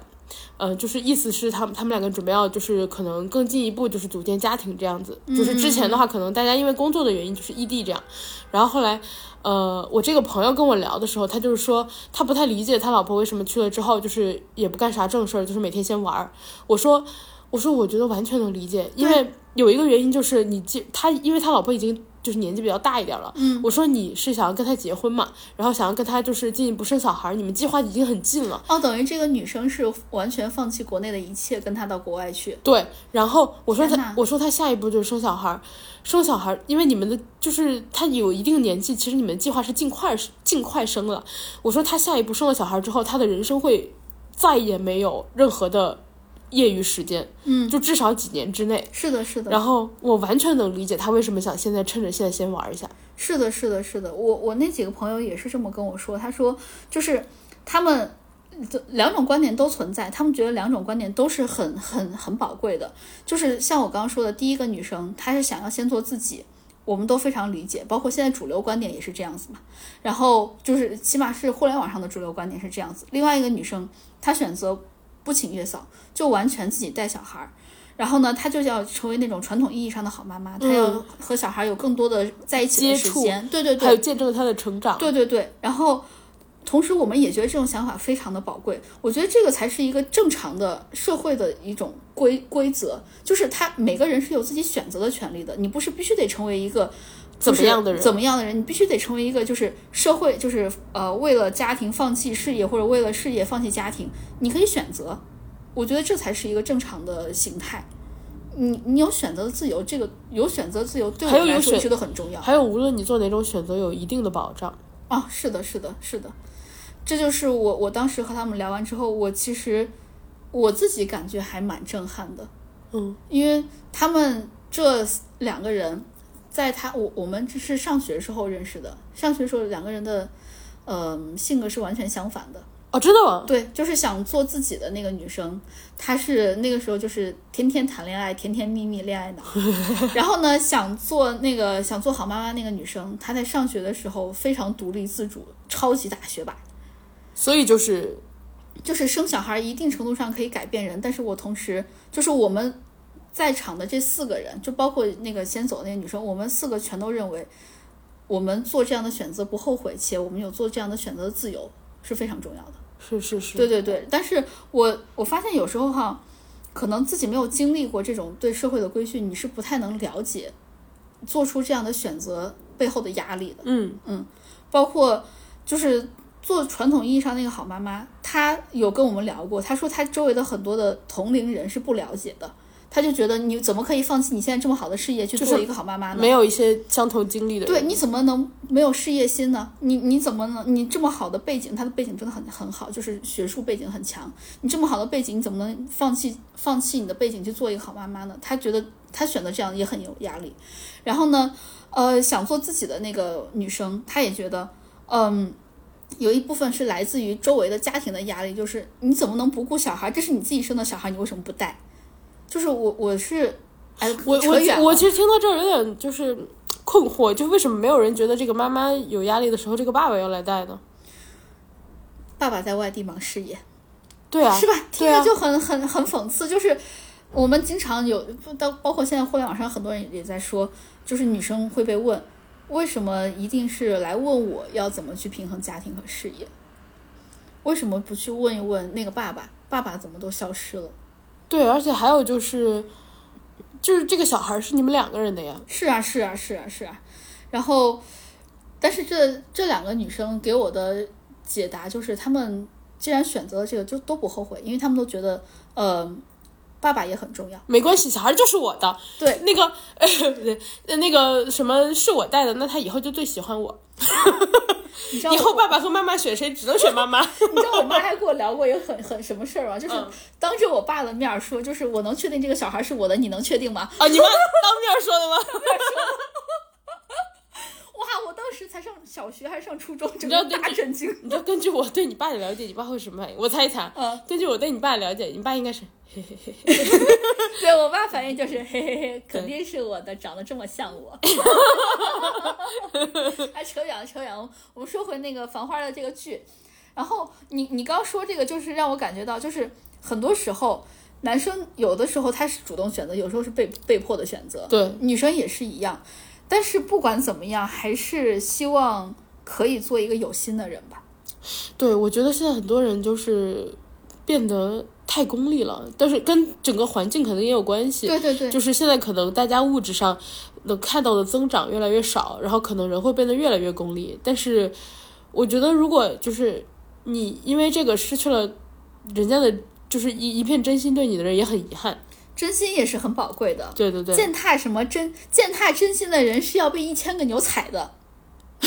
[SPEAKER 2] 嗯，就是意思是他们他们两个准备要就是可能更进一步就是组建家庭这样子，就是之前的话可能大家因为工作的原因就是异地这样，然后后来，呃，我这个朋友跟我聊的时候，他就是说他不太理解他老婆为什么去了之后就是也不干啥正事儿，就是每天先玩儿。我说我说我觉得完全能理解，因为有一个原因就是你接他，因为他老婆已经。就是年纪比较大一点了，
[SPEAKER 1] 嗯，
[SPEAKER 2] 我说你是想要跟他结婚嘛，然后想要跟他就是进一步生小孩，你们计划已经很近了。
[SPEAKER 1] 哦，等于这个女生是完全放弃国内的一切，跟他到国外去。
[SPEAKER 2] 对，然后我说他，我说他下一步就是生小孩，生小孩，因为你们的就是他有一定年纪，其实你们计划是尽快尽快生了。我说他下一步生了小孩之后，他的人生会再也没有任何的。业余时间，
[SPEAKER 1] 嗯，
[SPEAKER 2] 就至少几年之内。
[SPEAKER 1] 是的，是的。
[SPEAKER 2] 然后我完全能理解他为什么想现在趁着现在先玩一下。
[SPEAKER 1] 是的，是的，是的。我我那几个朋友也是这么跟我说，他说就是他们两种观点都存在，他们觉得两种观点都是很很很宝贵的。就是像我刚刚说的，第一个女生她是想要先做自己，我们都非常理解，包括现在主流观点也是这样子嘛。然后就是起码是互联网上的主流观点是这样子。另外一个女生她选择。不请月嫂，就完全自己带小孩儿，然后呢，她就要成为那种传统意义上的好妈妈，她要和小孩有更多的在一起的时间，对对对，
[SPEAKER 2] 还有见证他的成长，
[SPEAKER 1] 对对对。然后同时我们也觉得这种想法非常的宝贵。我觉得这个才是一个正常的社会的一种规规则，就是他每个人是有自己选择的权利的，你不是必须得成为一个。
[SPEAKER 2] 怎么样的人？
[SPEAKER 1] 怎么样的人？你必须得成为一个，就是社会，就是呃，为了家庭放弃事业，或者为了事业放弃家庭，你可以选择。我觉得这才是一个正常的形态。你你有选择的自由，这个有选择自由对我来说觉得很重要。
[SPEAKER 2] 还有，无论你做哪种选择，有一定的保障。
[SPEAKER 1] 啊，是的，是的，是的。这就是我我当时和他们聊完之后，我其实我自己感觉还蛮震撼的。
[SPEAKER 2] 嗯，
[SPEAKER 1] 因为他们这两个人。在他我我们只是上学时候认识的，上学时候两个人的，呃，性格是完全相反的。
[SPEAKER 2] 哦，真的吗？
[SPEAKER 1] 对，就是想做自己的那个女生，她是那个时候就是天天谈恋爱，甜甜蜜蜜恋爱脑。然后呢，想做那个想做好妈妈那个女生，她在上学的时候非常独立自主，超级大学霸。
[SPEAKER 2] 所以就是，
[SPEAKER 1] 就是生小孩一定程度上可以改变人，但是我同时就是我们。在场的这四个人，就包括那个先走的那个女生，我们四个全都认为，我们做这样的选择不后悔，且我们有做这样的选择的自由是非常重要的。
[SPEAKER 2] 是是是，
[SPEAKER 1] 对对对。但是我我发现有时候哈，可能自己没有经历过这种对社会的规训，你是不太能了解做出这样的选择背后的压力的。
[SPEAKER 2] 嗯
[SPEAKER 1] 嗯，包括就是做传统意义上那个好妈妈，她有跟我们聊过，她说她周围的很多的同龄人是不了解的。他就觉得你怎么可以放弃你现在这么好的事业去做一个好妈妈呢？
[SPEAKER 2] 没有一些相同经历的人，
[SPEAKER 1] 对，你怎么能没有事业心呢？你你怎么能你这么好的背景，他的背景真的很很好，就是学术背景很强。你这么好的背景，你怎么能放弃放弃你的背景去做一个好妈妈呢？他觉得他选择这样也很有压力。然后呢，呃，想做自己的那个女生，她也觉得，嗯，有一部分是来自于周围的家庭的压力，就是你怎么能不顾小孩？这是你自己生的小孩，你为什么不带？就是我，我是，哎，
[SPEAKER 2] 我我我其实听到这儿有点就是困惑，就为什么没有人觉得这个妈妈有压力的时候，这个爸爸要来带呢？
[SPEAKER 1] 爸爸在外地忙事业，
[SPEAKER 2] 对啊，
[SPEAKER 1] 是吧？听着就很很很讽刺。就是我们经常有，到包括现在互联网上很多人也在说，就是女生会被问，为什么一定是来问我要怎么去平衡家庭和事业？为什么不去问一问那个爸爸？爸爸怎么都消失了？
[SPEAKER 2] 对，而且还有就是，就是这个小孩是你们两个人的呀。
[SPEAKER 1] 是啊，是啊，是啊，是啊。然后，但是这这两个女生给我的解答就是，她们既然选择了这个，就都不后悔，因为她们都觉得，呃，爸爸也很重要。
[SPEAKER 2] 没关系，小孩就是我的。
[SPEAKER 1] 对，
[SPEAKER 2] 那个，对，那个什么是我带的，那他以后就最喜欢我。以后爸爸和妈妈选谁，只能选妈妈。
[SPEAKER 1] 你知道我妈还跟我聊过一个很很什么事儿吗？就是当着我爸的面说，就是我能确定这个小孩是我的，你能确定吗？
[SPEAKER 2] 啊，你妈当面说的吗？
[SPEAKER 1] 哇，我当时才上小学还是上初中，整个大震惊。
[SPEAKER 2] 你知道根据我对你爸的了解，你爸会什么反应？我猜一猜。
[SPEAKER 1] 嗯。
[SPEAKER 2] 根据我对你爸的了解，你爸应该是。嘿嘿嘿，
[SPEAKER 1] 对我爸反应就是嘿嘿嘿，肯定是我的，长得这么像我。还扯远了，扯远了。我们说回那个《繁花》的这个剧，然后你你刚说这个，就是让我感觉到，就是很多时候男生有的时候他是主动选择，有时候是被被迫的选择。
[SPEAKER 2] 对，
[SPEAKER 1] 女生也是一样。但是不管怎么样，还是希望可以做一个有心的人吧。
[SPEAKER 2] 对，我觉得现在很多人就是变得。太功利了，但是跟整个环境可能也有关系。
[SPEAKER 1] 对对对，
[SPEAKER 2] 就是现在可能大家物质上能看到的增长越来越少，然后可能人会变得越来越功利。但是我觉得，如果就是你因为这个失去了人家的，就是一一片真心对你的人，也很遗憾。
[SPEAKER 1] 真心也是很宝贵的。
[SPEAKER 2] 对对对，
[SPEAKER 1] 践踏什么真践踏真心的人是要被一千个牛踩的。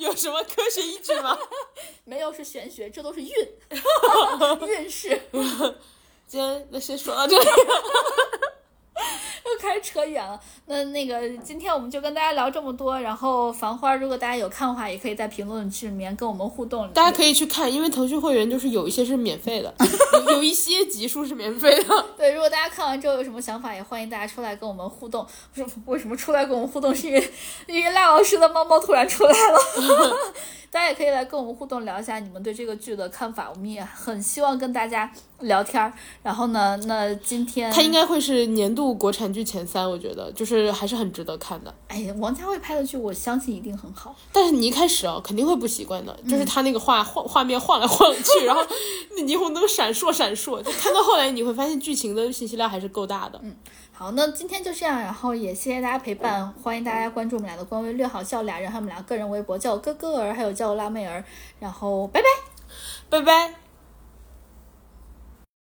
[SPEAKER 2] 有什么科学依据吗？
[SPEAKER 1] 没有，是玄学，这都是运，运势。
[SPEAKER 2] 今天那先说到这里。
[SPEAKER 1] 又开始扯远了。那那个，今天我们就跟大家聊这么多。然后《繁花》，如果大家有看的话，也可以在评论区里面跟我们互动。
[SPEAKER 2] 大家可以去看，因为腾讯会员就是有一些是免费的，有一些集数是免费的。
[SPEAKER 1] 对，如果大家看完之后有什么想法，也欢迎大家出来跟我们互动。说为什么出来跟我们互动？是因为因为赖老师的猫猫突然出来了。大家也可以来跟我们互动，聊一下你们对这个剧的看法。我们也很希望跟大家聊天儿。然后呢，那今天
[SPEAKER 2] 它应该会是年度国产剧前三，我觉得就是还是很值得看的。
[SPEAKER 1] 哎呀，王家卫拍的剧，我相信一定很好。
[SPEAKER 2] 但是你一开始哦，肯定会不习惯的，
[SPEAKER 1] 嗯
[SPEAKER 2] 就是他那个画画画面晃来晃去，然后 那霓虹灯闪烁闪烁，就看到后来你会发现剧情的信息量还是够大的。
[SPEAKER 1] 嗯好，那今天就这样，然后也谢谢大家陪伴，欢迎大家关注我们俩的官微“略好笑俩人”，还有我们俩个人微博，叫我哥哥儿，还有叫我辣妹儿，然后拜拜。
[SPEAKER 2] 拜拜。